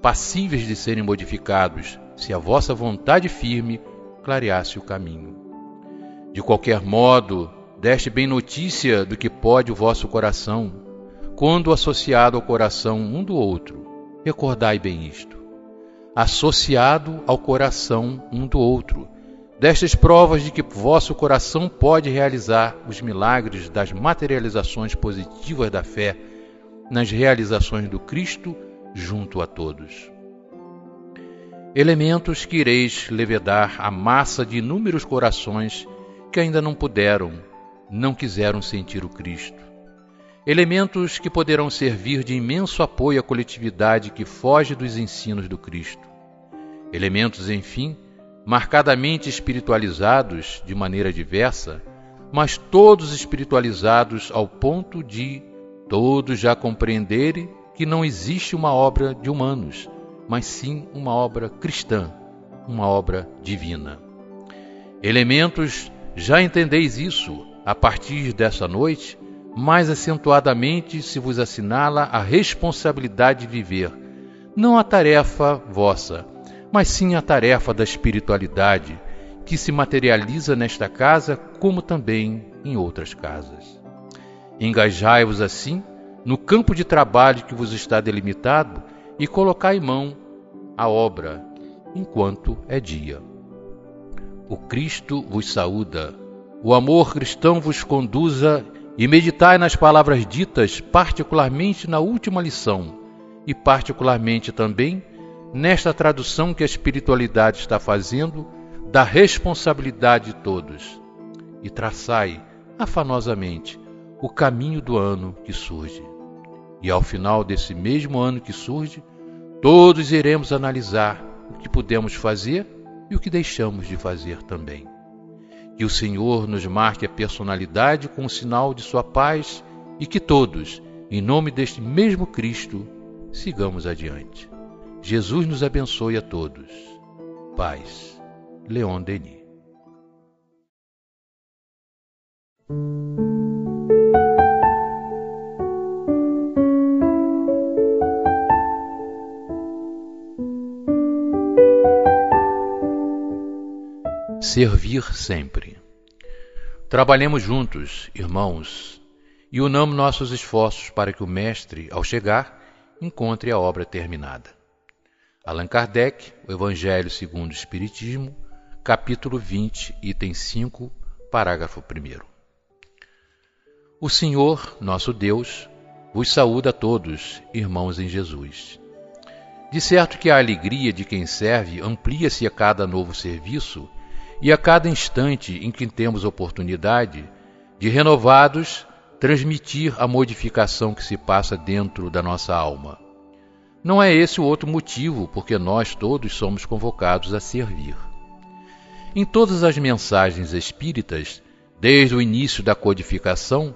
passíveis de serem modificados, se a vossa vontade firme clareasse o caminho. De qualquer modo, deste bem notícia do que pode o vosso coração, quando associado ao coração um do outro. Recordai bem isto. Associado ao coração um do outro. Destas provas de que vosso coração pode realizar os milagres das materializações positivas da fé nas realizações do Cristo junto a todos. Elementos que ireis levedar a massa de inúmeros corações que ainda não puderam, não quiseram sentir o Cristo elementos que poderão servir de imenso apoio à coletividade que foge dos ensinos do Cristo. Elementos, enfim, marcadamente espiritualizados de maneira diversa, mas todos espiritualizados ao ponto de todos já compreenderem que não existe uma obra de humanos, mas sim uma obra cristã, uma obra divina. Elementos, já entendeis isso a partir dessa noite mais acentuadamente se vos assinala a responsabilidade de viver, não a tarefa vossa, mas sim a tarefa da espiritualidade, que se materializa nesta casa como também em outras casas. Engajai-vos assim no campo de trabalho que vos está delimitado e colocai mão a obra enquanto é dia. O Cristo vos saúda, o amor cristão vos conduza e meditai nas palavras ditas, particularmente na última lição, e particularmente também nesta tradução que a espiritualidade está fazendo da responsabilidade de todos. E traçai afanosamente o caminho do ano que surge. E ao final desse mesmo ano que surge, todos iremos analisar o que pudemos fazer e o que deixamos de fazer também. Que o Senhor nos marque a personalidade com o sinal de Sua paz e que todos, em nome deste mesmo Cristo, sigamos adiante. Jesus nos abençoe a todos. Paz. Leon Denis. Servir sempre. Trabalhemos juntos, irmãos, e unamos nossos esforços para que o Mestre, ao chegar, encontre a obra terminada. Allan Kardec, O Evangelho segundo o Espiritismo, capítulo 20, item 5, parágrafo 1. O Senhor, nosso Deus, vos saúda a todos, irmãos em Jesus. De certo que a alegria de quem serve amplia-se a cada novo serviço e a cada instante em que temos oportunidade de renovados transmitir a modificação que se passa dentro da nossa alma. Não é esse o outro motivo porque nós todos somos convocados a servir. Em todas as mensagens espíritas, desde o início da codificação,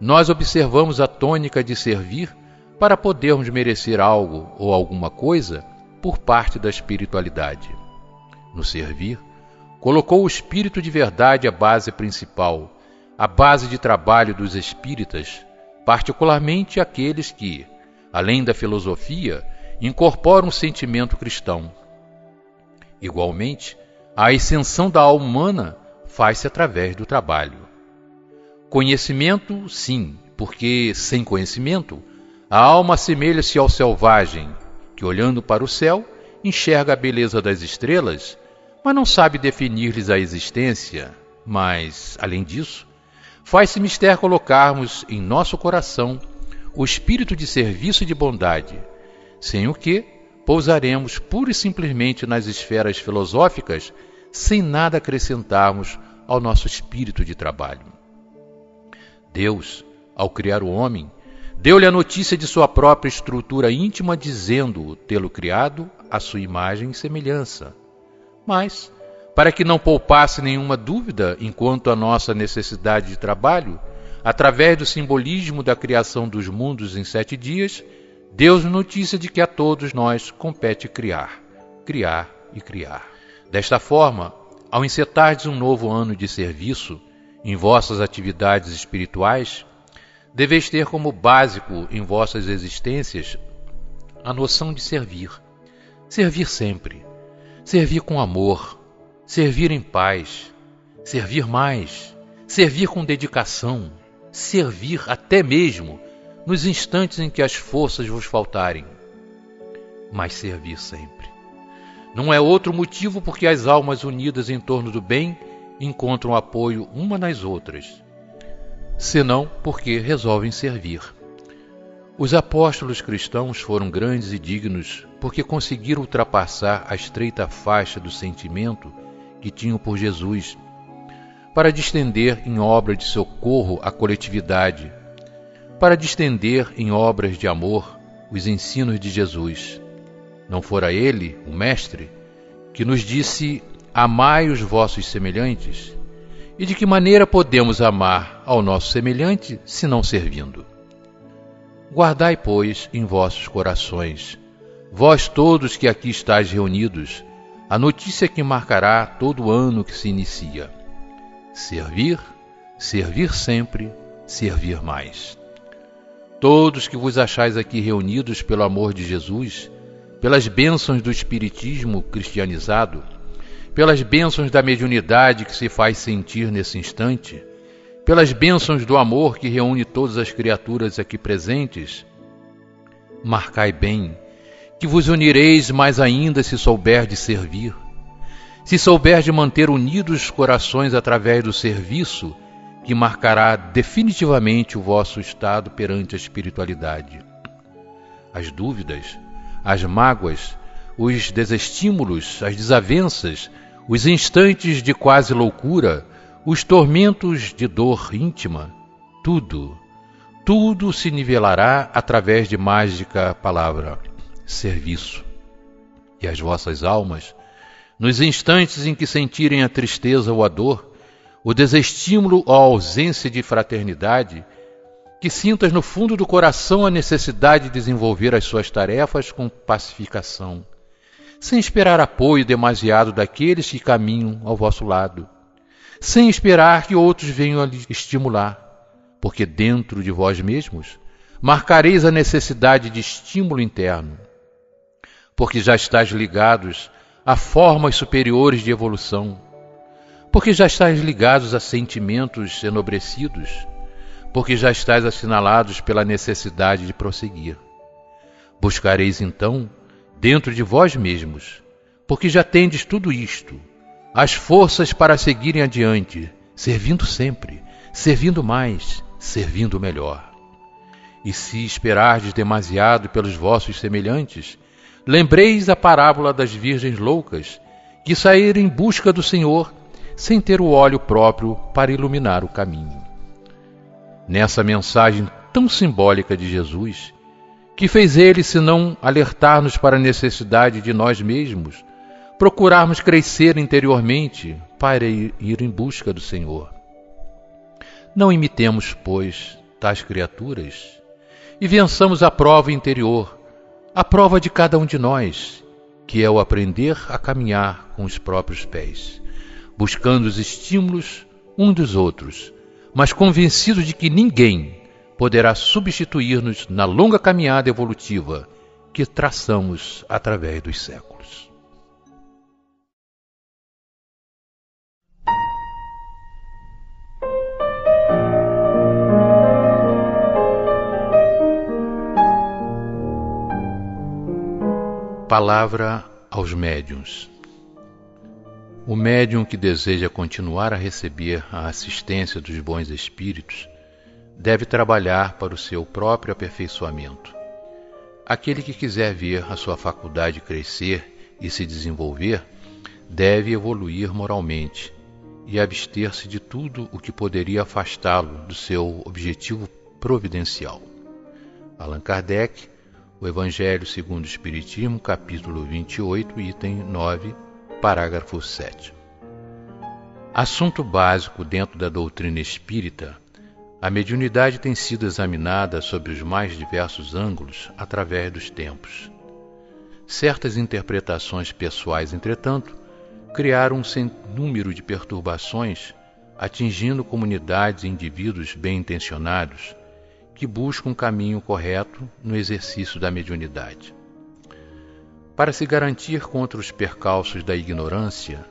nós observamos a tônica de servir para podermos merecer algo ou alguma coisa por parte da espiritualidade. No servir, colocou o espírito de verdade à base principal, a base de trabalho dos espíritas, particularmente aqueles que, além da filosofia, incorporam o sentimento cristão. Igualmente, a ascensão da alma humana faz-se através do trabalho. Conhecimento, sim, porque sem conhecimento, a alma assemelha-se ao selvagem, que olhando para o céu, enxerga a beleza das estrelas, mas não sabe definir-lhes a existência. Mas, além disso, faz-se mister colocarmos em nosso coração o espírito de serviço e de bondade, sem o que pousaremos pura e simplesmente nas esferas filosóficas, sem nada acrescentarmos ao nosso espírito de trabalho. Deus, ao criar o homem, deu-lhe a notícia de sua própria estrutura íntima, dizendo-o tê-lo criado à sua imagem e semelhança. Mas, para que não poupasse nenhuma dúvida enquanto à nossa necessidade de trabalho, através do simbolismo da criação dos mundos em sete dias, deu-nos notícia de que a todos nós compete criar, criar e criar. Desta forma, ao encetardes um novo ano de serviço em vossas atividades espirituais, deveis ter como básico em vossas existências a noção de servir. Servir sempre. Servir com amor, servir em paz, servir mais, servir com dedicação, servir até mesmo nos instantes em que as forças vos faltarem. Mas servir sempre. Não é outro motivo porque as almas unidas em torno do bem encontram apoio uma nas outras, senão porque resolvem servir. Os apóstolos cristãos foram grandes e dignos porque conseguiram ultrapassar a estreita faixa do sentimento que tinham por Jesus, para distender em obra de socorro à coletividade, para distender em obras de amor os ensinos de Jesus. Não fora ele, o Mestre, que nos disse: Amai os vossos semelhantes? E de que maneira podemos amar ao nosso semelhante se não servindo? Guardai, pois, em vossos corações, vós todos que aqui estáis reunidos, a notícia que marcará todo o ano que se inicia. Servir, servir sempre, servir mais. Todos que vos achais aqui reunidos pelo amor de Jesus, pelas bênçãos do Espiritismo cristianizado, pelas bênçãos da mediunidade que se faz sentir nesse instante, pelas bênçãos do amor que reúne todas as criaturas aqui presentes, marcai bem que vos unireis mais ainda se souber de servir. Se souber de manter unidos os corações através do serviço, que marcará definitivamente o vosso estado perante a espiritualidade. As dúvidas, as mágoas, os desestímulos, as desavenças, os instantes de quase loucura, os tormentos de dor íntima, tudo, tudo se nivelará através de mágica palavra serviço. E as vossas almas, nos instantes em que sentirem a tristeza ou a dor, o desestímulo ou a ausência de fraternidade, que sintas no fundo do coração a necessidade de desenvolver as suas tarefas com pacificação, sem esperar apoio demasiado daqueles que caminham ao vosso lado, sem esperar que outros venham a lhe estimular, porque dentro de vós mesmos marcareis a necessidade de estímulo interno porque já estáis ligados a formas superiores de evolução, porque já estáis ligados a sentimentos enobrecidos, porque já estáis assinalados pela necessidade de prosseguir. Buscareis então, dentro de vós mesmos, porque já tendes tudo isto, as forças para seguirem adiante, servindo sempre, servindo mais, servindo melhor. E se esperardes demasiado pelos vossos semelhantes, Lembreis a parábola das virgens loucas, que saíram em busca do Senhor sem ter o óleo próprio para iluminar o caminho. Nessa mensagem tão simbólica de Jesus, que fez ele senão alertar-nos para a necessidade de nós mesmos procurarmos crescer interiormente para ir em busca do Senhor. Não imitemos, pois, tais criaturas e vençamos a prova interior a prova de cada um de nós, que é o aprender a caminhar com os próprios pés, buscando os estímulos uns dos outros, mas convencido de que ninguém, poderá substituir-nos na longa caminhada evolutiva que traçamos através dos séculos. Palavra aos médiuns. O médium que deseja continuar a receber a assistência dos bons espíritos deve trabalhar para o seu próprio aperfeiçoamento. Aquele que quiser ver a sua faculdade crescer e se desenvolver deve evoluir moralmente e abster-se de tudo o que poderia afastá-lo do seu objetivo providencial. Allan Kardec, O Evangelho segundo o Espiritismo, capítulo 28, item 9, Parágrafo 7. Assunto básico dentro da doutrina espírita, a mediunidade tem sido examinada sobre os mais diversos ângulos através dos tempos. Certas interpretações pessoais, entretanto, criaram um sem número de perturbações, atingindo comunidades e indivíduos bem intencionados que buscam um caminho correto no exercício da mediunidade. Para se garantir contra os percalços da ignorância,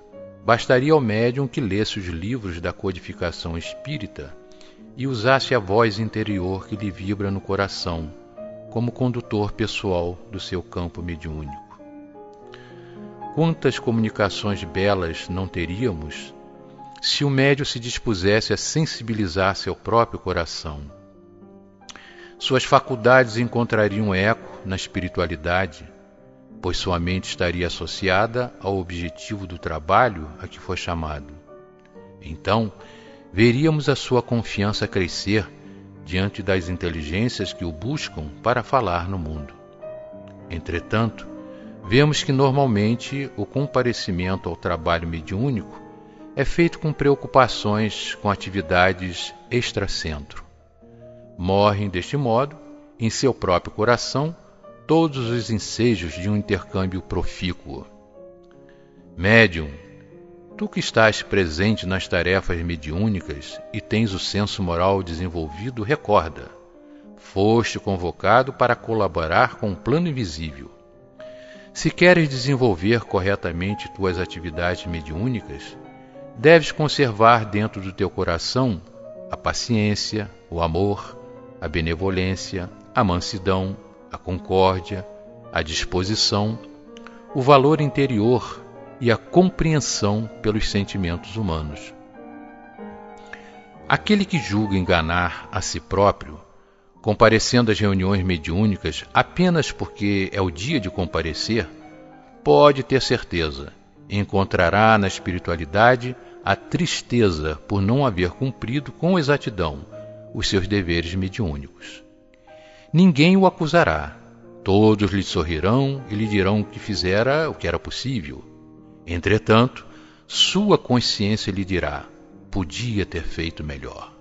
bastaria ao médium que lesse os livros da codificação espírita e usasse a voz interior que lhe vibra no coração, como condutor pessoal do seu campo mediúnico. Quantas comunicações belas não teríamos se o médium se dispusesse a sensibilizar seu próprio coração? Suas faculdades encontrariam eco na espiritualidade pois sua mente estaria associada ao objetivo do trabalho a que foi chamado. Então, veríamos a sua confiança crescer diante das inteligências que o buscam para falar no mundo. Entretanto, vemos que normalmente o comparecimento ao trabalho mediúnico é feito com preocupações com atividades extracentro. Morrem deste modo, em seu próprio coração, todos os ensejos de um intercâmbio profícuo. Médium, tu que estás presente nas tarefas mediúnicas e tens o senso moral desenvolvido, recorda: foste convocado para colaborar com o plano invisível. Se queres desenvolver corretamente tuas atividades mediúnicas, deves conservar dentro do teu coração a paciência, o amor, a benevolência, a mansidão, a concórdia, a disposição, o valor interior e a compreensão pelos sentimentos humanos. Aquele que julga enganar a si próprio, comparecendo às reuniões mediúnicas apenas porque é o dia de comparecer, pode ter certeza, encontrará na espiritualidade a tristeza por não haver cumprido com exatidão os seus deveres mediúnicos. Ninguém o acusará. Todos lhe sorrirão e lhe dirão que fizera o que era possível. Entretanto, sua consciência lhe dirá: podia ter feito melhor.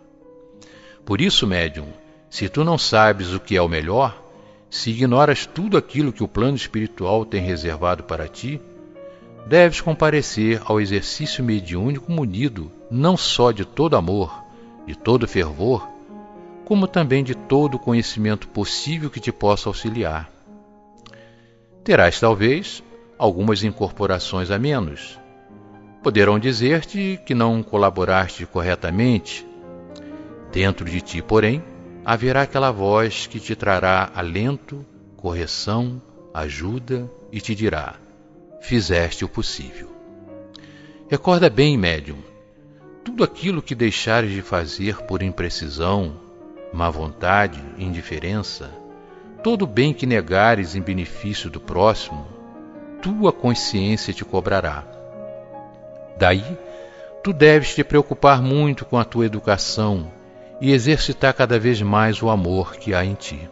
Por isso, médium, se tu não sabes o que é o melhor, se ignoras tudo aquilo que o plano espiritual tem reservado para ti, deves comparecer ao exercício mediúnico munido não só de todo amor, de todo fervor, como também de todo o conhecimento possível que te possa auxiliar. Terás, talvez, algumas incorporações a menos. Poderão dizer-te que não colaboraste corretamente. Dentro de ti, porém, haverá aquela voz que te trará alento, correção, ajuda e te dirá: Fizeste o possível. Recorda bem, médium, tudo aquilo que deixares de fazer por imprecisão, má vontade, indiferença, todo bem que negares em benefício do próximo, tua consciência te cobrará. Daí, tu deves te preocupar muito com a tua educação e exercitar cada vez mais o amor que há em ti.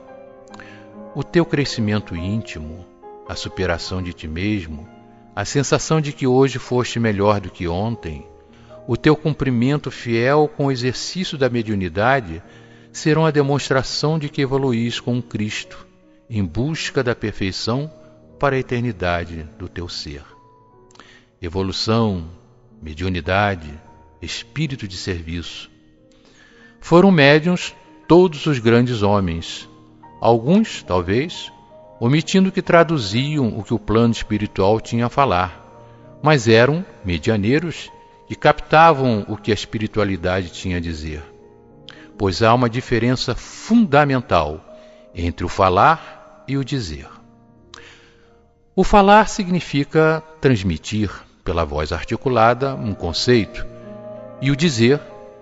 O teu crescimento íntimo, a superação de ti mesmo, a sensação de que hoje foste melhor do que ontem, o teu cumprimento fiel com o exercício da mediunidade serão a demonstração de que evoluís com Cristo, em busca da perfeição para a eternidade do teu ser. Evolução, mediunidade, espírito de serviço. Foram médiuns todos os grandes homens, alguns, talvez, omitindo que traduziam o que o plano espiritual tinha a falar, mas eram medianeiros e captavam o que a espiritualidade tinha a dizer. Pois há uma diferença fundamental entre o falar e o dizer. O falar significa transmitir, pela voz articulada, um conceito, e o dizer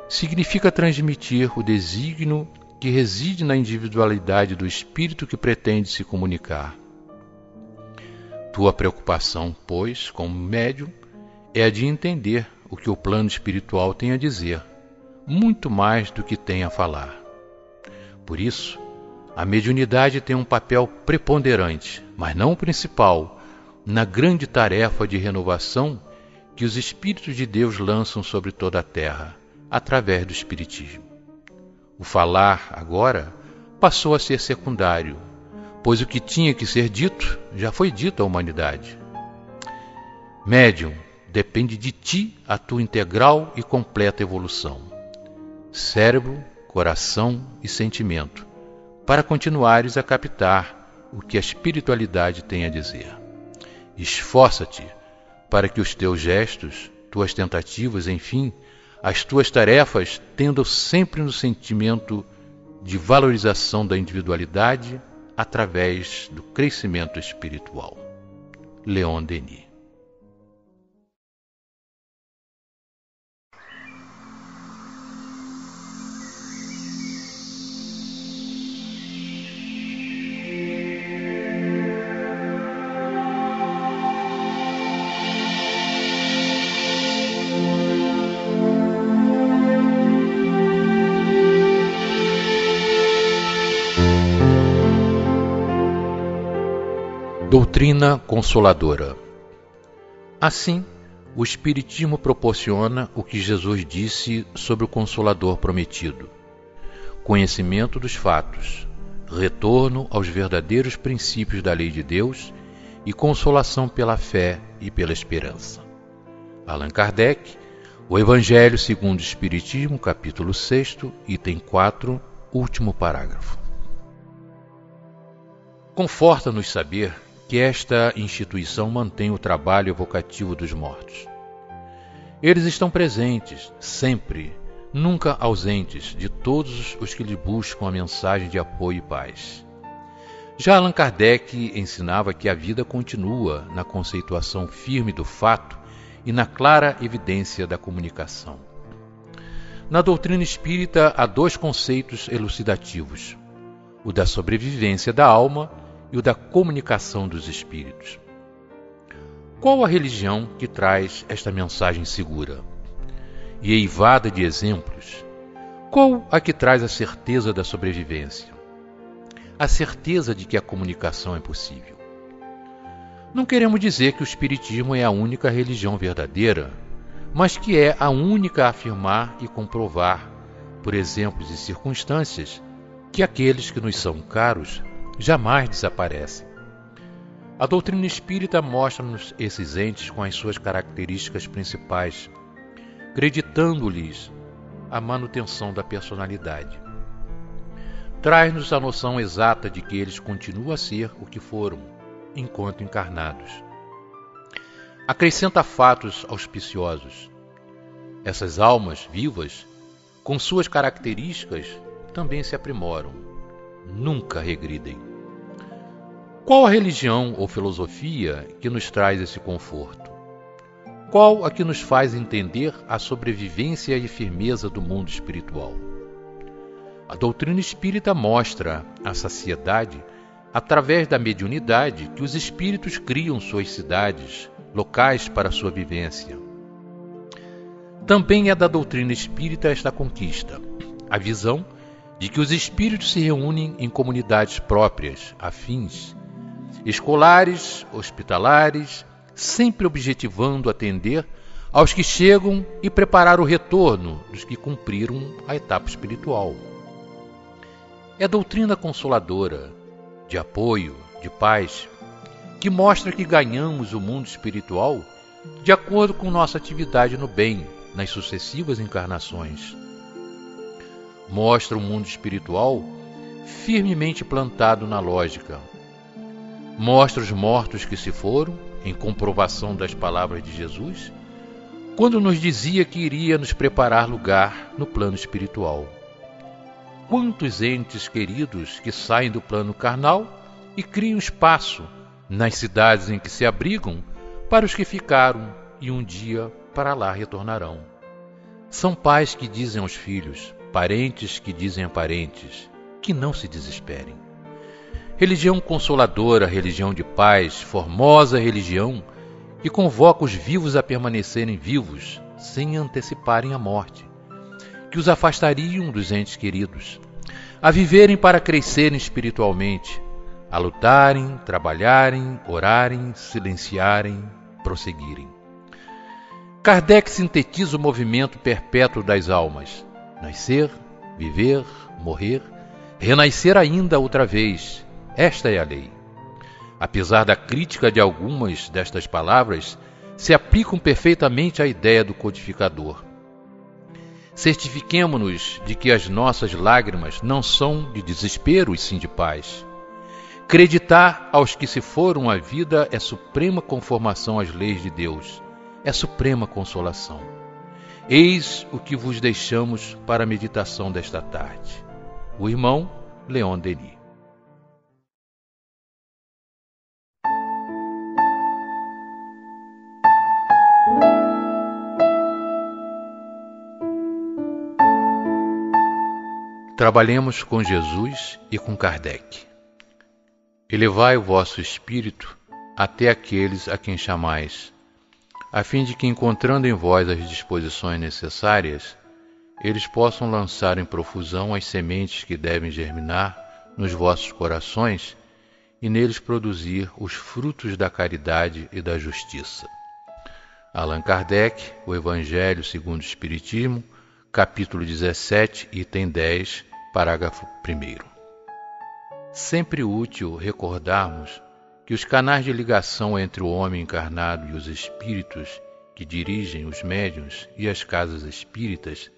significa transmitir o desígnio que reside na individualidade do espírito que pretende se comunicar. Tua preocupação, pois, como médium, é a de entender o que o plano espiritual tem a dizer, muito mais do que tem a falar. Por isso, a mediunidade tem um papel preponderante, mas não o principal, na grande tarefa de renovação que os Espíritos de Deus lançam sobre toda a terra, através do Espiritismo. O falar, agora, passou a ser secundário, pois o que tinha que ser dito já foi dito à humanidade. Médium, depende de ti a tua integral e completa evolução. Cérebro, coração e sentimento, para continuares a captar o que a espiritualidade tem a dizer. Esforça-te para que os teus gestos, tuas tentativas, enfim, as tuas tarefas tendam sempre no sentimento de valorização da individualidade através do crescimento espiritual. Leon Denis Doutrina Consoladora Assim, o Espiritismo proporciona o que Jesus disse sobre o Consolador prometido: conhecimento dos fatos, retorno aos verdadeiros princípios da lei de Deus e consolação pela fé e pela esperança. Allan Kardec, O Evangelho segundo o Espiritismo, capítulo 6, item 4, último parágrafo. Conforta-nos saber que esta instituição mantém o trabalho evocativo dos mortos. Eles estão presentes, sempre, nunca ausentes de todos os que lhe buscam a mensagem de apoio e paz. Já Allan Kardec ensinava que a vida continua na conceituação firme do fato e na clara evidência da comunicação. Na doutrina espírita há dois conceitos elucidativos: o da sobrevivência da alma e o da comunicação dos espíritos. Qual a religião que traz esta mensagem segura? E eivada de exemplos, qual a que traz a certeza da sobrevivência? A certeza de que a comunicação é possível. Não queremos dizer que o Espiritismo é a única religião verdadeira, mas que é a única a afirmar e comprovar, por exemplos e circunstâncias, que aqueles que nos são caros jamais desaparecem. A doutrina espírita mostra-nos esses entes com as suas características principais, acreditando-lhes a manutenção da personalidade. Traz-nos a noção exata de que eles continuam a ser o que foram, enquanto encarnados. Acrescenta fatos auspiciosos. Essas almas vivas, com suas características, também se aprimoram, nunca regridem. Qual a religião ou filosofia que nos traz esse conforto? Qual a que nos faz entender a sobrevivência e firmeza do mundo espiritual? A doutrina espírita mostra à saciedade, através da mediunidade, que os espíritos criam suas cidades, locais para sua vivência. Também é da doutrina espírita esta conquista, a visão de que os espíritos se reúnem em comunidades próprias, afins, escolares, hospitalares, sempre objetivando atender aos que chegam e preparar o retorno dos que cumpriram a etapa espiritual. É doutrina consoladora, de apoio, de paz, que mostra que ganhamos o mundo espiritual de acordo com nossa atividade no bem nas sucessivas encarnações. mostra o mundo espiritual firmemente plantado na lógica. Mostra os mortos que se foram, em comprovação das palavras de Jesus, quando nos dizia que iria nos preparar lugar no plano espiritual. Quantos entes queridos que saem do plano carnal e criam espaço nas cidades em que se abrigam para os que ficaram e um dia para lá retornarão. São pais que dizem aos filhos, parentes que dizem a parentes, que não se desesperem. Religião consoladora, religião de paz, formosa religião que convoca os vivos a permanecerem vivos sem anteciparem a morte, que os afastariam dos entes queridos, a viverem para crescerem espiritualmente, a lutarem, trabalharem, orarem, silenciarem, prosseguirem. Kardec sintetiza o movimento perpétuo das almas: nascer, viver, morrer, renascer ainda outra vez. Esta é a lei. Apesar da crítica de algumas destas palavras, se aplicam perfeitamente à ideia do codificador. Certifiquemo-nos de que as nossas lágrimas não são de desespero e sim de paz. Acreditar aos que se foram à vida é suprema conformação às leis de Deus, é suprema consolação. Eis o que vos deixamos para a meditação desta tarde. O irmão Leon Denis. Trabalhemos com Jesus e com Kardec. Elevai o vosso espírito até aqueles a quem chamais, a fim de que, encontrando em vós as disposições necessárias, eles possam lançar em profusão as sementes que devem germinar nos vossos corações e neles produzir os frutos da caridade e da justiça. Allan Kardec, O Evangelho segundo o Espiritismo, capítulo 17, item 10, parágrafo 1 sempre útil recordarmos que os canais de ligação entre o homem encarnado e os espíritos que dirigem os médiuns e as casas espíritas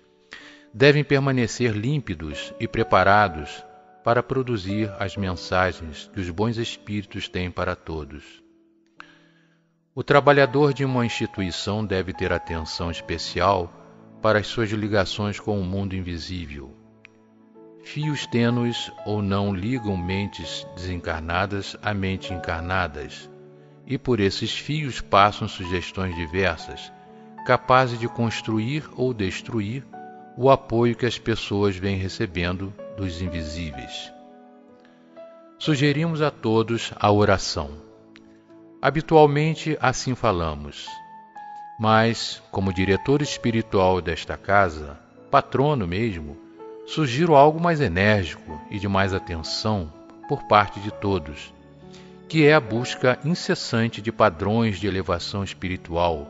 devem permanecer límpidos e preparados para produzir as mensagens que os bons espíritos têm para todos. O trabalhador de uma instituição deve ter atenção especial para as suas ligações com o mundo invisível Fios tênues ou não ligam mentes desencarnadas a mentes encarnadas, e por esses fios passam sugestões diversas, capazes de construir ou destruir o apoio que as pessoas vêm recebendo dos invisíveis. Sugerimos a todos a oração. Habitualmente assim falamos, mas, como diretor espiritual desta casa, patrono mesmo, sugiro algo mais enérgico e de mais atenção por parte de todos, que é a busca incessante de padrões de elevação espiritual.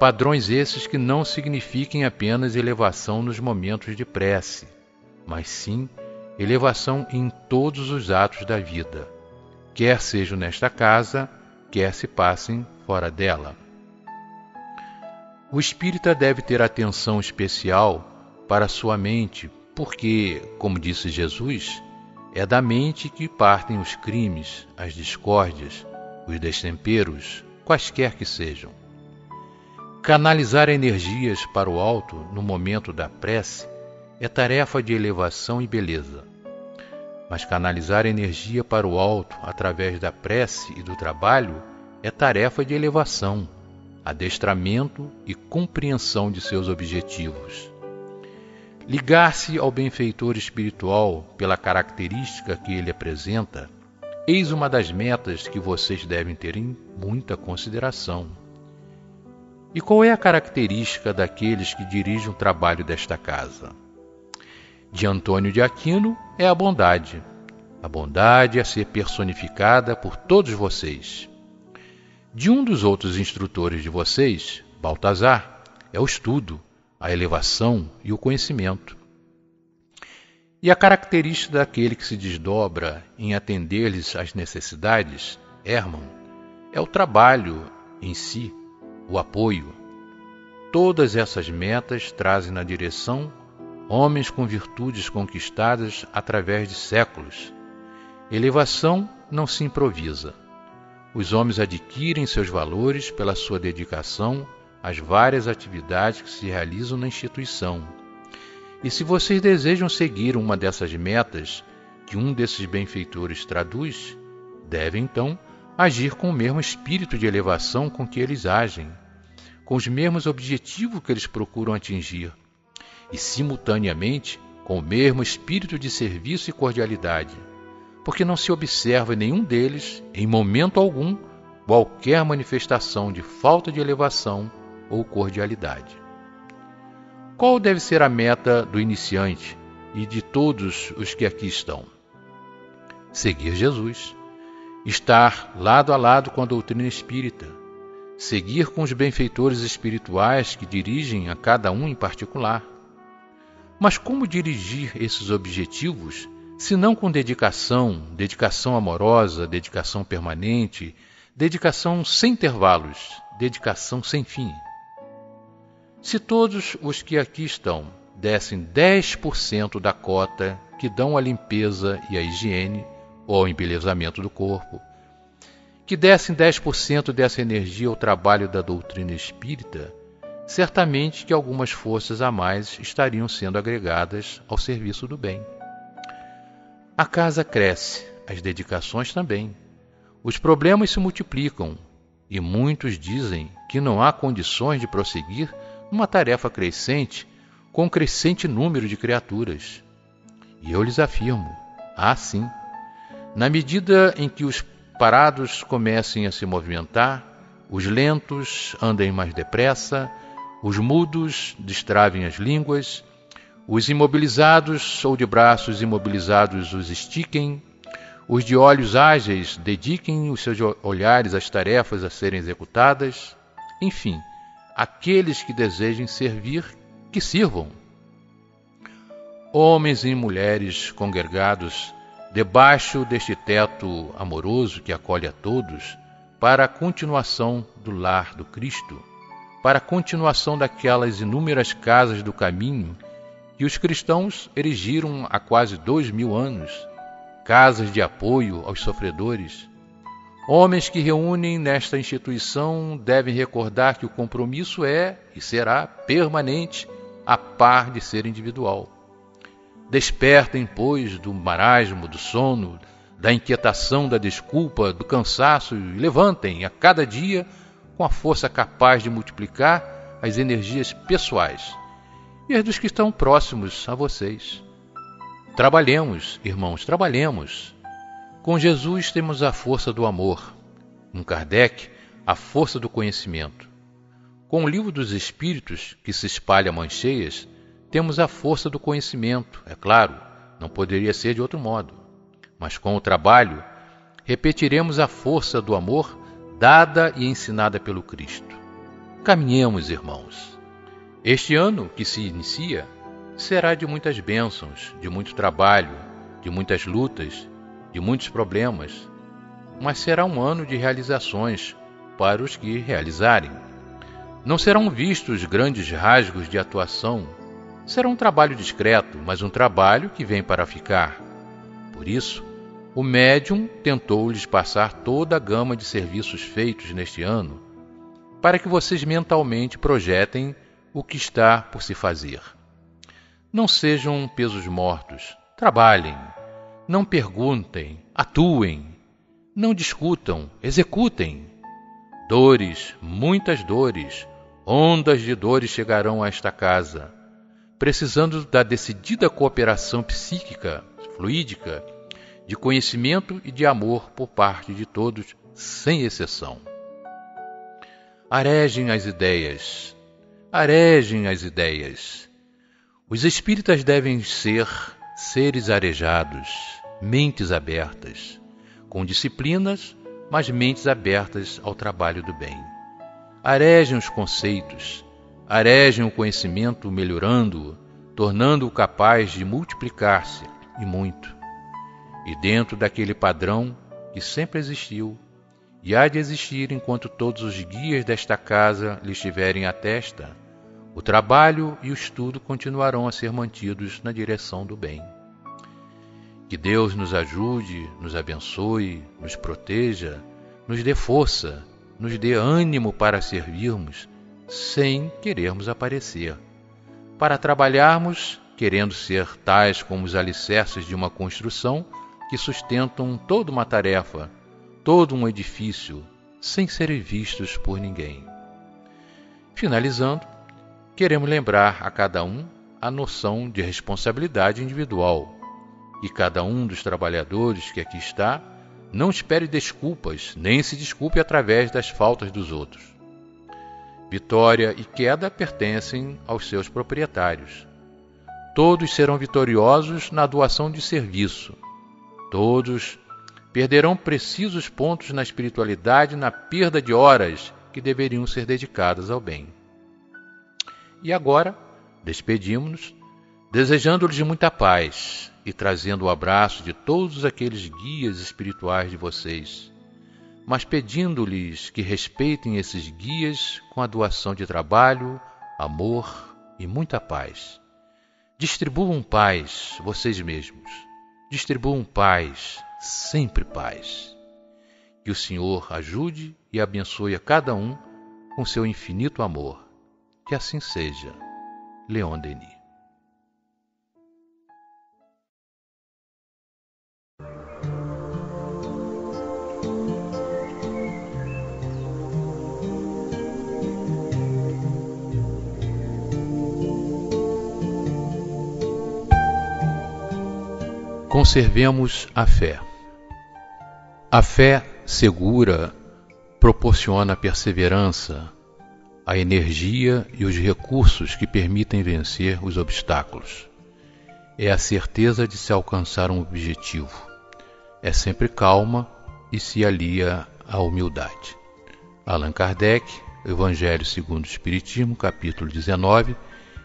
Padrões esses que não signifiquem apenas elevação nos momentos de prece, mas sim elevação em todos os atos da vida, quer sejam nesta casa, quer se passem fora dela. O espírita deve ter atenção especial para sua mente, porque, como disse Jesus, é da mente que partem os crimes, as discórdias, os destemperos, quaisquer que sejam. Canalizar energias para o alto no momento da prece é tarefa de elevação e beleza. Mas canalizar energia para o alto através da prece e do trabalho é tarefa de elevação, adestramento e compreensão de seus objetivos. Ligar-se ao benfeitor espiritual pela característica que ele apresenta, eis uma das metas que vocês devem ter em muita consideração. E qual é a característica daqueles que dirigem o trabalho desta casa? De Antônio de Aquino é a bondade. A bondade a ser personificada por todos vocês. De um dos outros instrutores de vocês, Baltazar, é o estudo, a elevação e o conhecimento. E a característica daquele que se desdobra em atender-lhes às necessidades, Hermann, é o trabalho em si, o apoio. Todas essas metas trazem na direção homens com virtudes conquistadas através de séculos. Elevação não se improvisa. Os homens adquirem seus valores pela sua dedicação às várias atividades que se realizam na instituição. E se vocês desejam seguir uma dessas metas que um desses benfeitores traduz, devem então agir com o mesmo espírito de elevação com que eles agem, com os mesmos objetivos que eles procuram atingir, e simultaneamente com o mesmo espírito de serviço e cordialidade, porque não se observa em nenhum deles, em momento algum, qualquer manifestação de falta de elevação ou cordialidade. Qual deve ser a meta do iniciante e de todos os que aqui estão? Seguir Jesus, estar lado a lado com a doutrina espírita, seguir com os benfeitores espirituais que dirigem a cada um em particular. Mas como dirigir esses objetivos se não com dedicação, dedicação amorosa, dedicação permanente, dedicação sem intervalos, dedicação sem fim? Se todos os que aqui estão dessem 10% da cota que dão à limpeza e à higiene, ou ao embelezamento do corpo, que dessem 10% dessa energia ao trabalho da doutrina espírita, certamente que algumas forças a mais estariam sendo agregadas ao serviço do bem. A casa cresce, as dedicações também. Os problemas se multiplicam e muitos dizem que não há condições de prosseguir numa tarefa crescente com crescente número de criaturas. E eu lhes afirmo: há sim. Na medida em que os parados comecem a se movimentar, os lentos andem mais depressa, os mudos destravem as línguas, os imobilizados ou de braços imobilizados os estiquem, os de olhos ágeis dediquem os seus olhares às tarefas a serem executadas, enfim, aqueles que desejem servir, que sirvam. Homens e mulheres congregados debaixo deste teto amoroso que acolhe a todos, para a continuação do lar do Cristo, para a continuação daquelas inúmeras casas do caminho que os cristãos erigiram há quase dois mil anos, casas de apoio aos sofredores. Homens que reúnem nesta instituição devem recordar que o compromisso é e será permanente, a par de ser individual. Despertem, pois, do marasmo, do sono, da inquietação, da desculpa, do cansaço e levantem a cada dia com a força capaz de multiplicar as energias pessoais e as dos que estão próximos a vocês. Trabalhemos, irmãos, trabalhemos. Com Jesus temos a força do amor, com Kardec, a força do conhecimento. Com o livro dos Espíritos, que se espalha a temos a força do conhecimento, é claro, não poderia ser de outro modo. Mas com o trabalho, repetiremos a força do amor dada e ensinada pelo Cristo. Caminhemos, irmãos. Este ano que se inicia será de muitas bênçãos, de muito trabalho, de muitas lutas, de muitos problemas, mas será um ano de realizações para os que realizarem. Não serão vistos grandes rasgos de atuação Será um trabalho discreto, mas um trabalho que vem para ficar. Por isso, o médium tentou-lhes passar toda a gama de serviços feitos neste ano, para que vocês mentalmente projetem o que está por se fazer. Não sejam pesos mortos, trabalhem, não perguntem, atuem, não discutam, executem. Dores, muitas dores, ondas de dores chegarão a esta casa precisando da decidida cooperação psíquica, fluídica, de conhecimento e de amor por parte de todos, sem exceção. Arejem as ideias, arejem as ideias. Os espíritas devem ser seres arejados, mentes abertas, com disciplinas, mas mentes abertas ao trabalho do bem. Arejem os conceitos, arejem o conhecimento, melhorando-o, tornando-o capaz de multiplicar-se e muito. E dentro daquele padrão que sempre existiu e há de existir enquanto todos os guias desta casa lhe estiverem à testa, O trabalho e o estudo continuarão a ser mantidos na direção do bem. Que Deus nos ajude, nos abençoe, nos proteja, nos dê força, nos dê ânimo para servirmos sem querermos aparecer, para trabalharmos querendo ser tais como os alicerces de uma construção que sustentam toda uma tarefa, todo um edifício, sem serem vistos por ninguém. Finalizando, queremos lembrar a cada um a noção de responsabilidade individual. E cada um dos trabalhadores que aqui está não espere desculpas, nem se desculpe através das faltas dos outros. Vitória e queda pertencem aos seus proprietários. Todos serão vitoriosos na doação de serviço. Todos perderão precisos pontos na espiritualidade na perda de horas que deveriam ser dedicadas ao bem. E agora, despedimos-nos, desejando-lhes muita paz e trazendo o abraço de todos aqueles guias espirituais de vocês, mas pedindo-lhes que respeitem esses guias com a doação de trabalho, amor e muita paz. Distribuam paz vocês mesmos. Distribuam paz, sempre paz. Que o Senhor ajude e abençoe a cada um com seu infinito amor que assim seja. Leon Denis. Conservemos a fé. A fé segura proporciona perseverança, a energia e os recursos que permitem vencer os obstáculos. É a certeza de se alcançar um objetivo. É sempre calma e se alia à humildade. Allan Kardec, Evangelho segundo o Espiritismo, capítulo 19,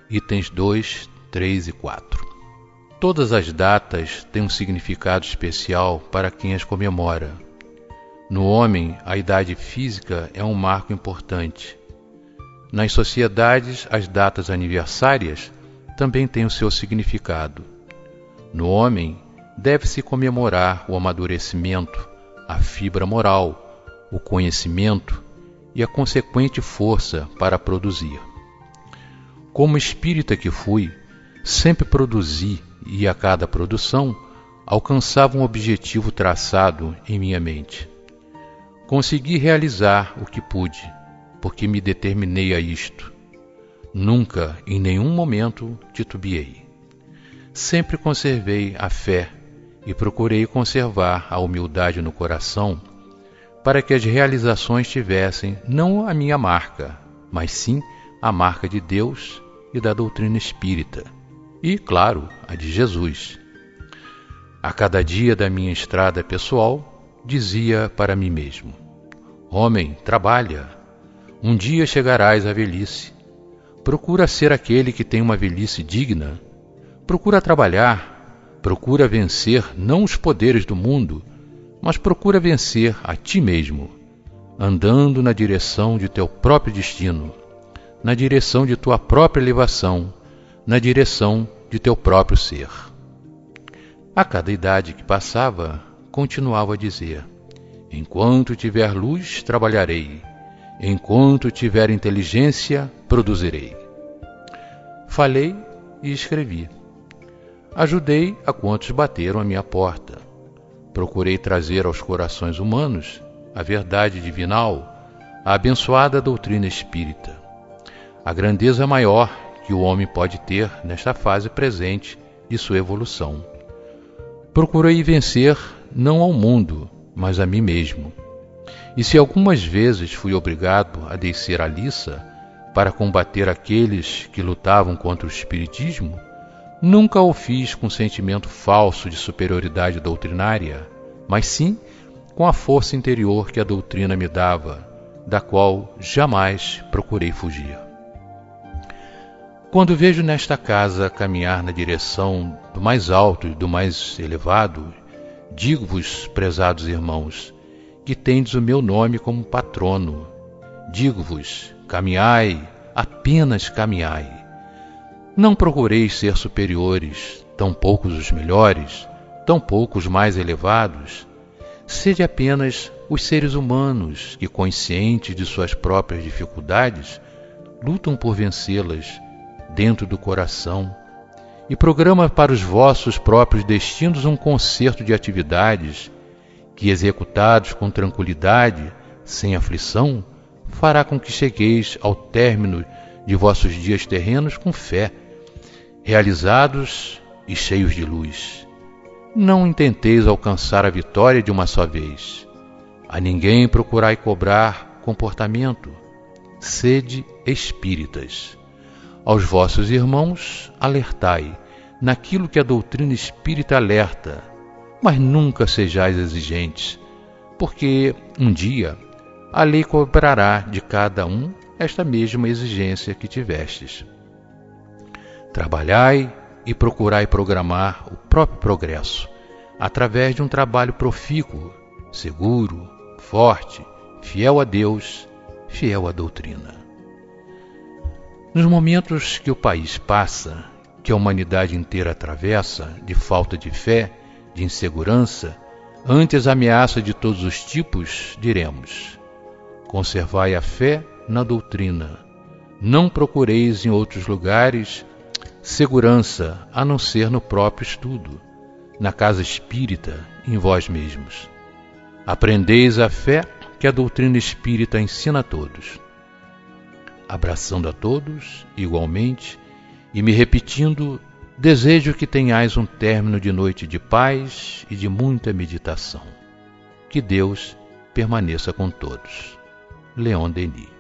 itens 2, 3 e 4. Todas as datas têm um significado especial para quem as comemora. No homem, a idade física é um marco importante nas sociedades, as datas aniversárias também têm o seu significado. No homem, deve-se comemorar o amadurecimento, a fibra moral, o conhecimento e a consequente força para produzir. Como espírita que fui, sempre produzi e a cada produção alcançava um objetivo traçado em minha mente. Consegui realizar o que pude porque me determinei a isto. Nunca, em nenhum momento, titubeei. Sempre conservei a fé e procurei conservar a humildade no coração para que as realizações tivessem não a minha marca, mas sim a marca de Deus e da doutrina espírita, e, claro, a de Jesus. A cada dia da minha estrada pessoal, dizia para mim mesmo: Homem, trabalha, um dia chegarás à velhice. Procura ser aquele que tem uma velhice digna. Procura trabalhar. Procura vencer não os poderes do mundo, mas procura vencer a ti mesmo, andando na direção de teu próprio destino, na direção de tua própria elevação, na direção de teu próprio ser. A cada idade que passava, continuava a dizer: Enquanto tiver luz, trabalharei Enquanto tiver inteligência, produzirei. Falei e escrevi. Ajudei a quantos bateram a minha porta. Procurei trazer aos corações humanos a verdade divinal, a abençoada doutrina espírita. A grandeza maior que o homem pode ter nesta fase presente de sua evolução. Procurei vencer não ao mundo, mas a mim mesmo e se algumas vezes fui obrigado a descer a liça para combater aqueles que lutavam contra o Espiritismo, nunca o fiz com sentimento falso de superioridade doutrinária, mas sim com a força interior que a doutrina me dava, da qual jamais procurei fugir. Quando vejo nesta casa caminhar na direção do mais alto e do mais elevado, digo-vos, prezados irmãos, que tendes o meu nome como patrono. Digo-vos: caminhai, apenas caminhai. Não procureis ser superiores, tão poucos os melhores, tão poucos os mais elevados. Sede apenas os seres humanos que, conscientes de suas próprias dificuldades, lutam por vencê-las dentro do coração e programa para os vossos próprios destinos um concerto de atividades que, executados com tranquilidade, sem aflição, fará com que chegueis ao término de vossos dias terrenos com fé, realizados e cheios de luz. Não intenteis alcançar a vitória de uma só vez. A ninguém procurai cobrar comportamento. Sede espíritas. Aos vossos irmãos, alertai naquilo que a doutrina espírita alerta, mas nunca sejais exigentes, porque um dia a lei cobrará de cada um esta mesma exigência que tivestes. Trabalhai e procurai programar o próprio progresso, através de um trabalho profícuo, seguro, forte, fiel a Deus, fiel à doutrina. Nos momentos que o país passa, que a humanidade inteira atravessa, de falta de fé, de insegurança, ante as ameaças de todos os tipos, diremos: conservai a fé na doutrina. Não procureis em outros lugares segurança a não ser no próprio estudo, na casa espírita, em vós mesmos. Aprendeis a fé que a doutrina espírita ensina a todos abraçando a todos igualmente e me repetindo: Desejo que tenhais um término de noite de paz e de muita meditação. Que Deus permaneça com todos. Leon Denis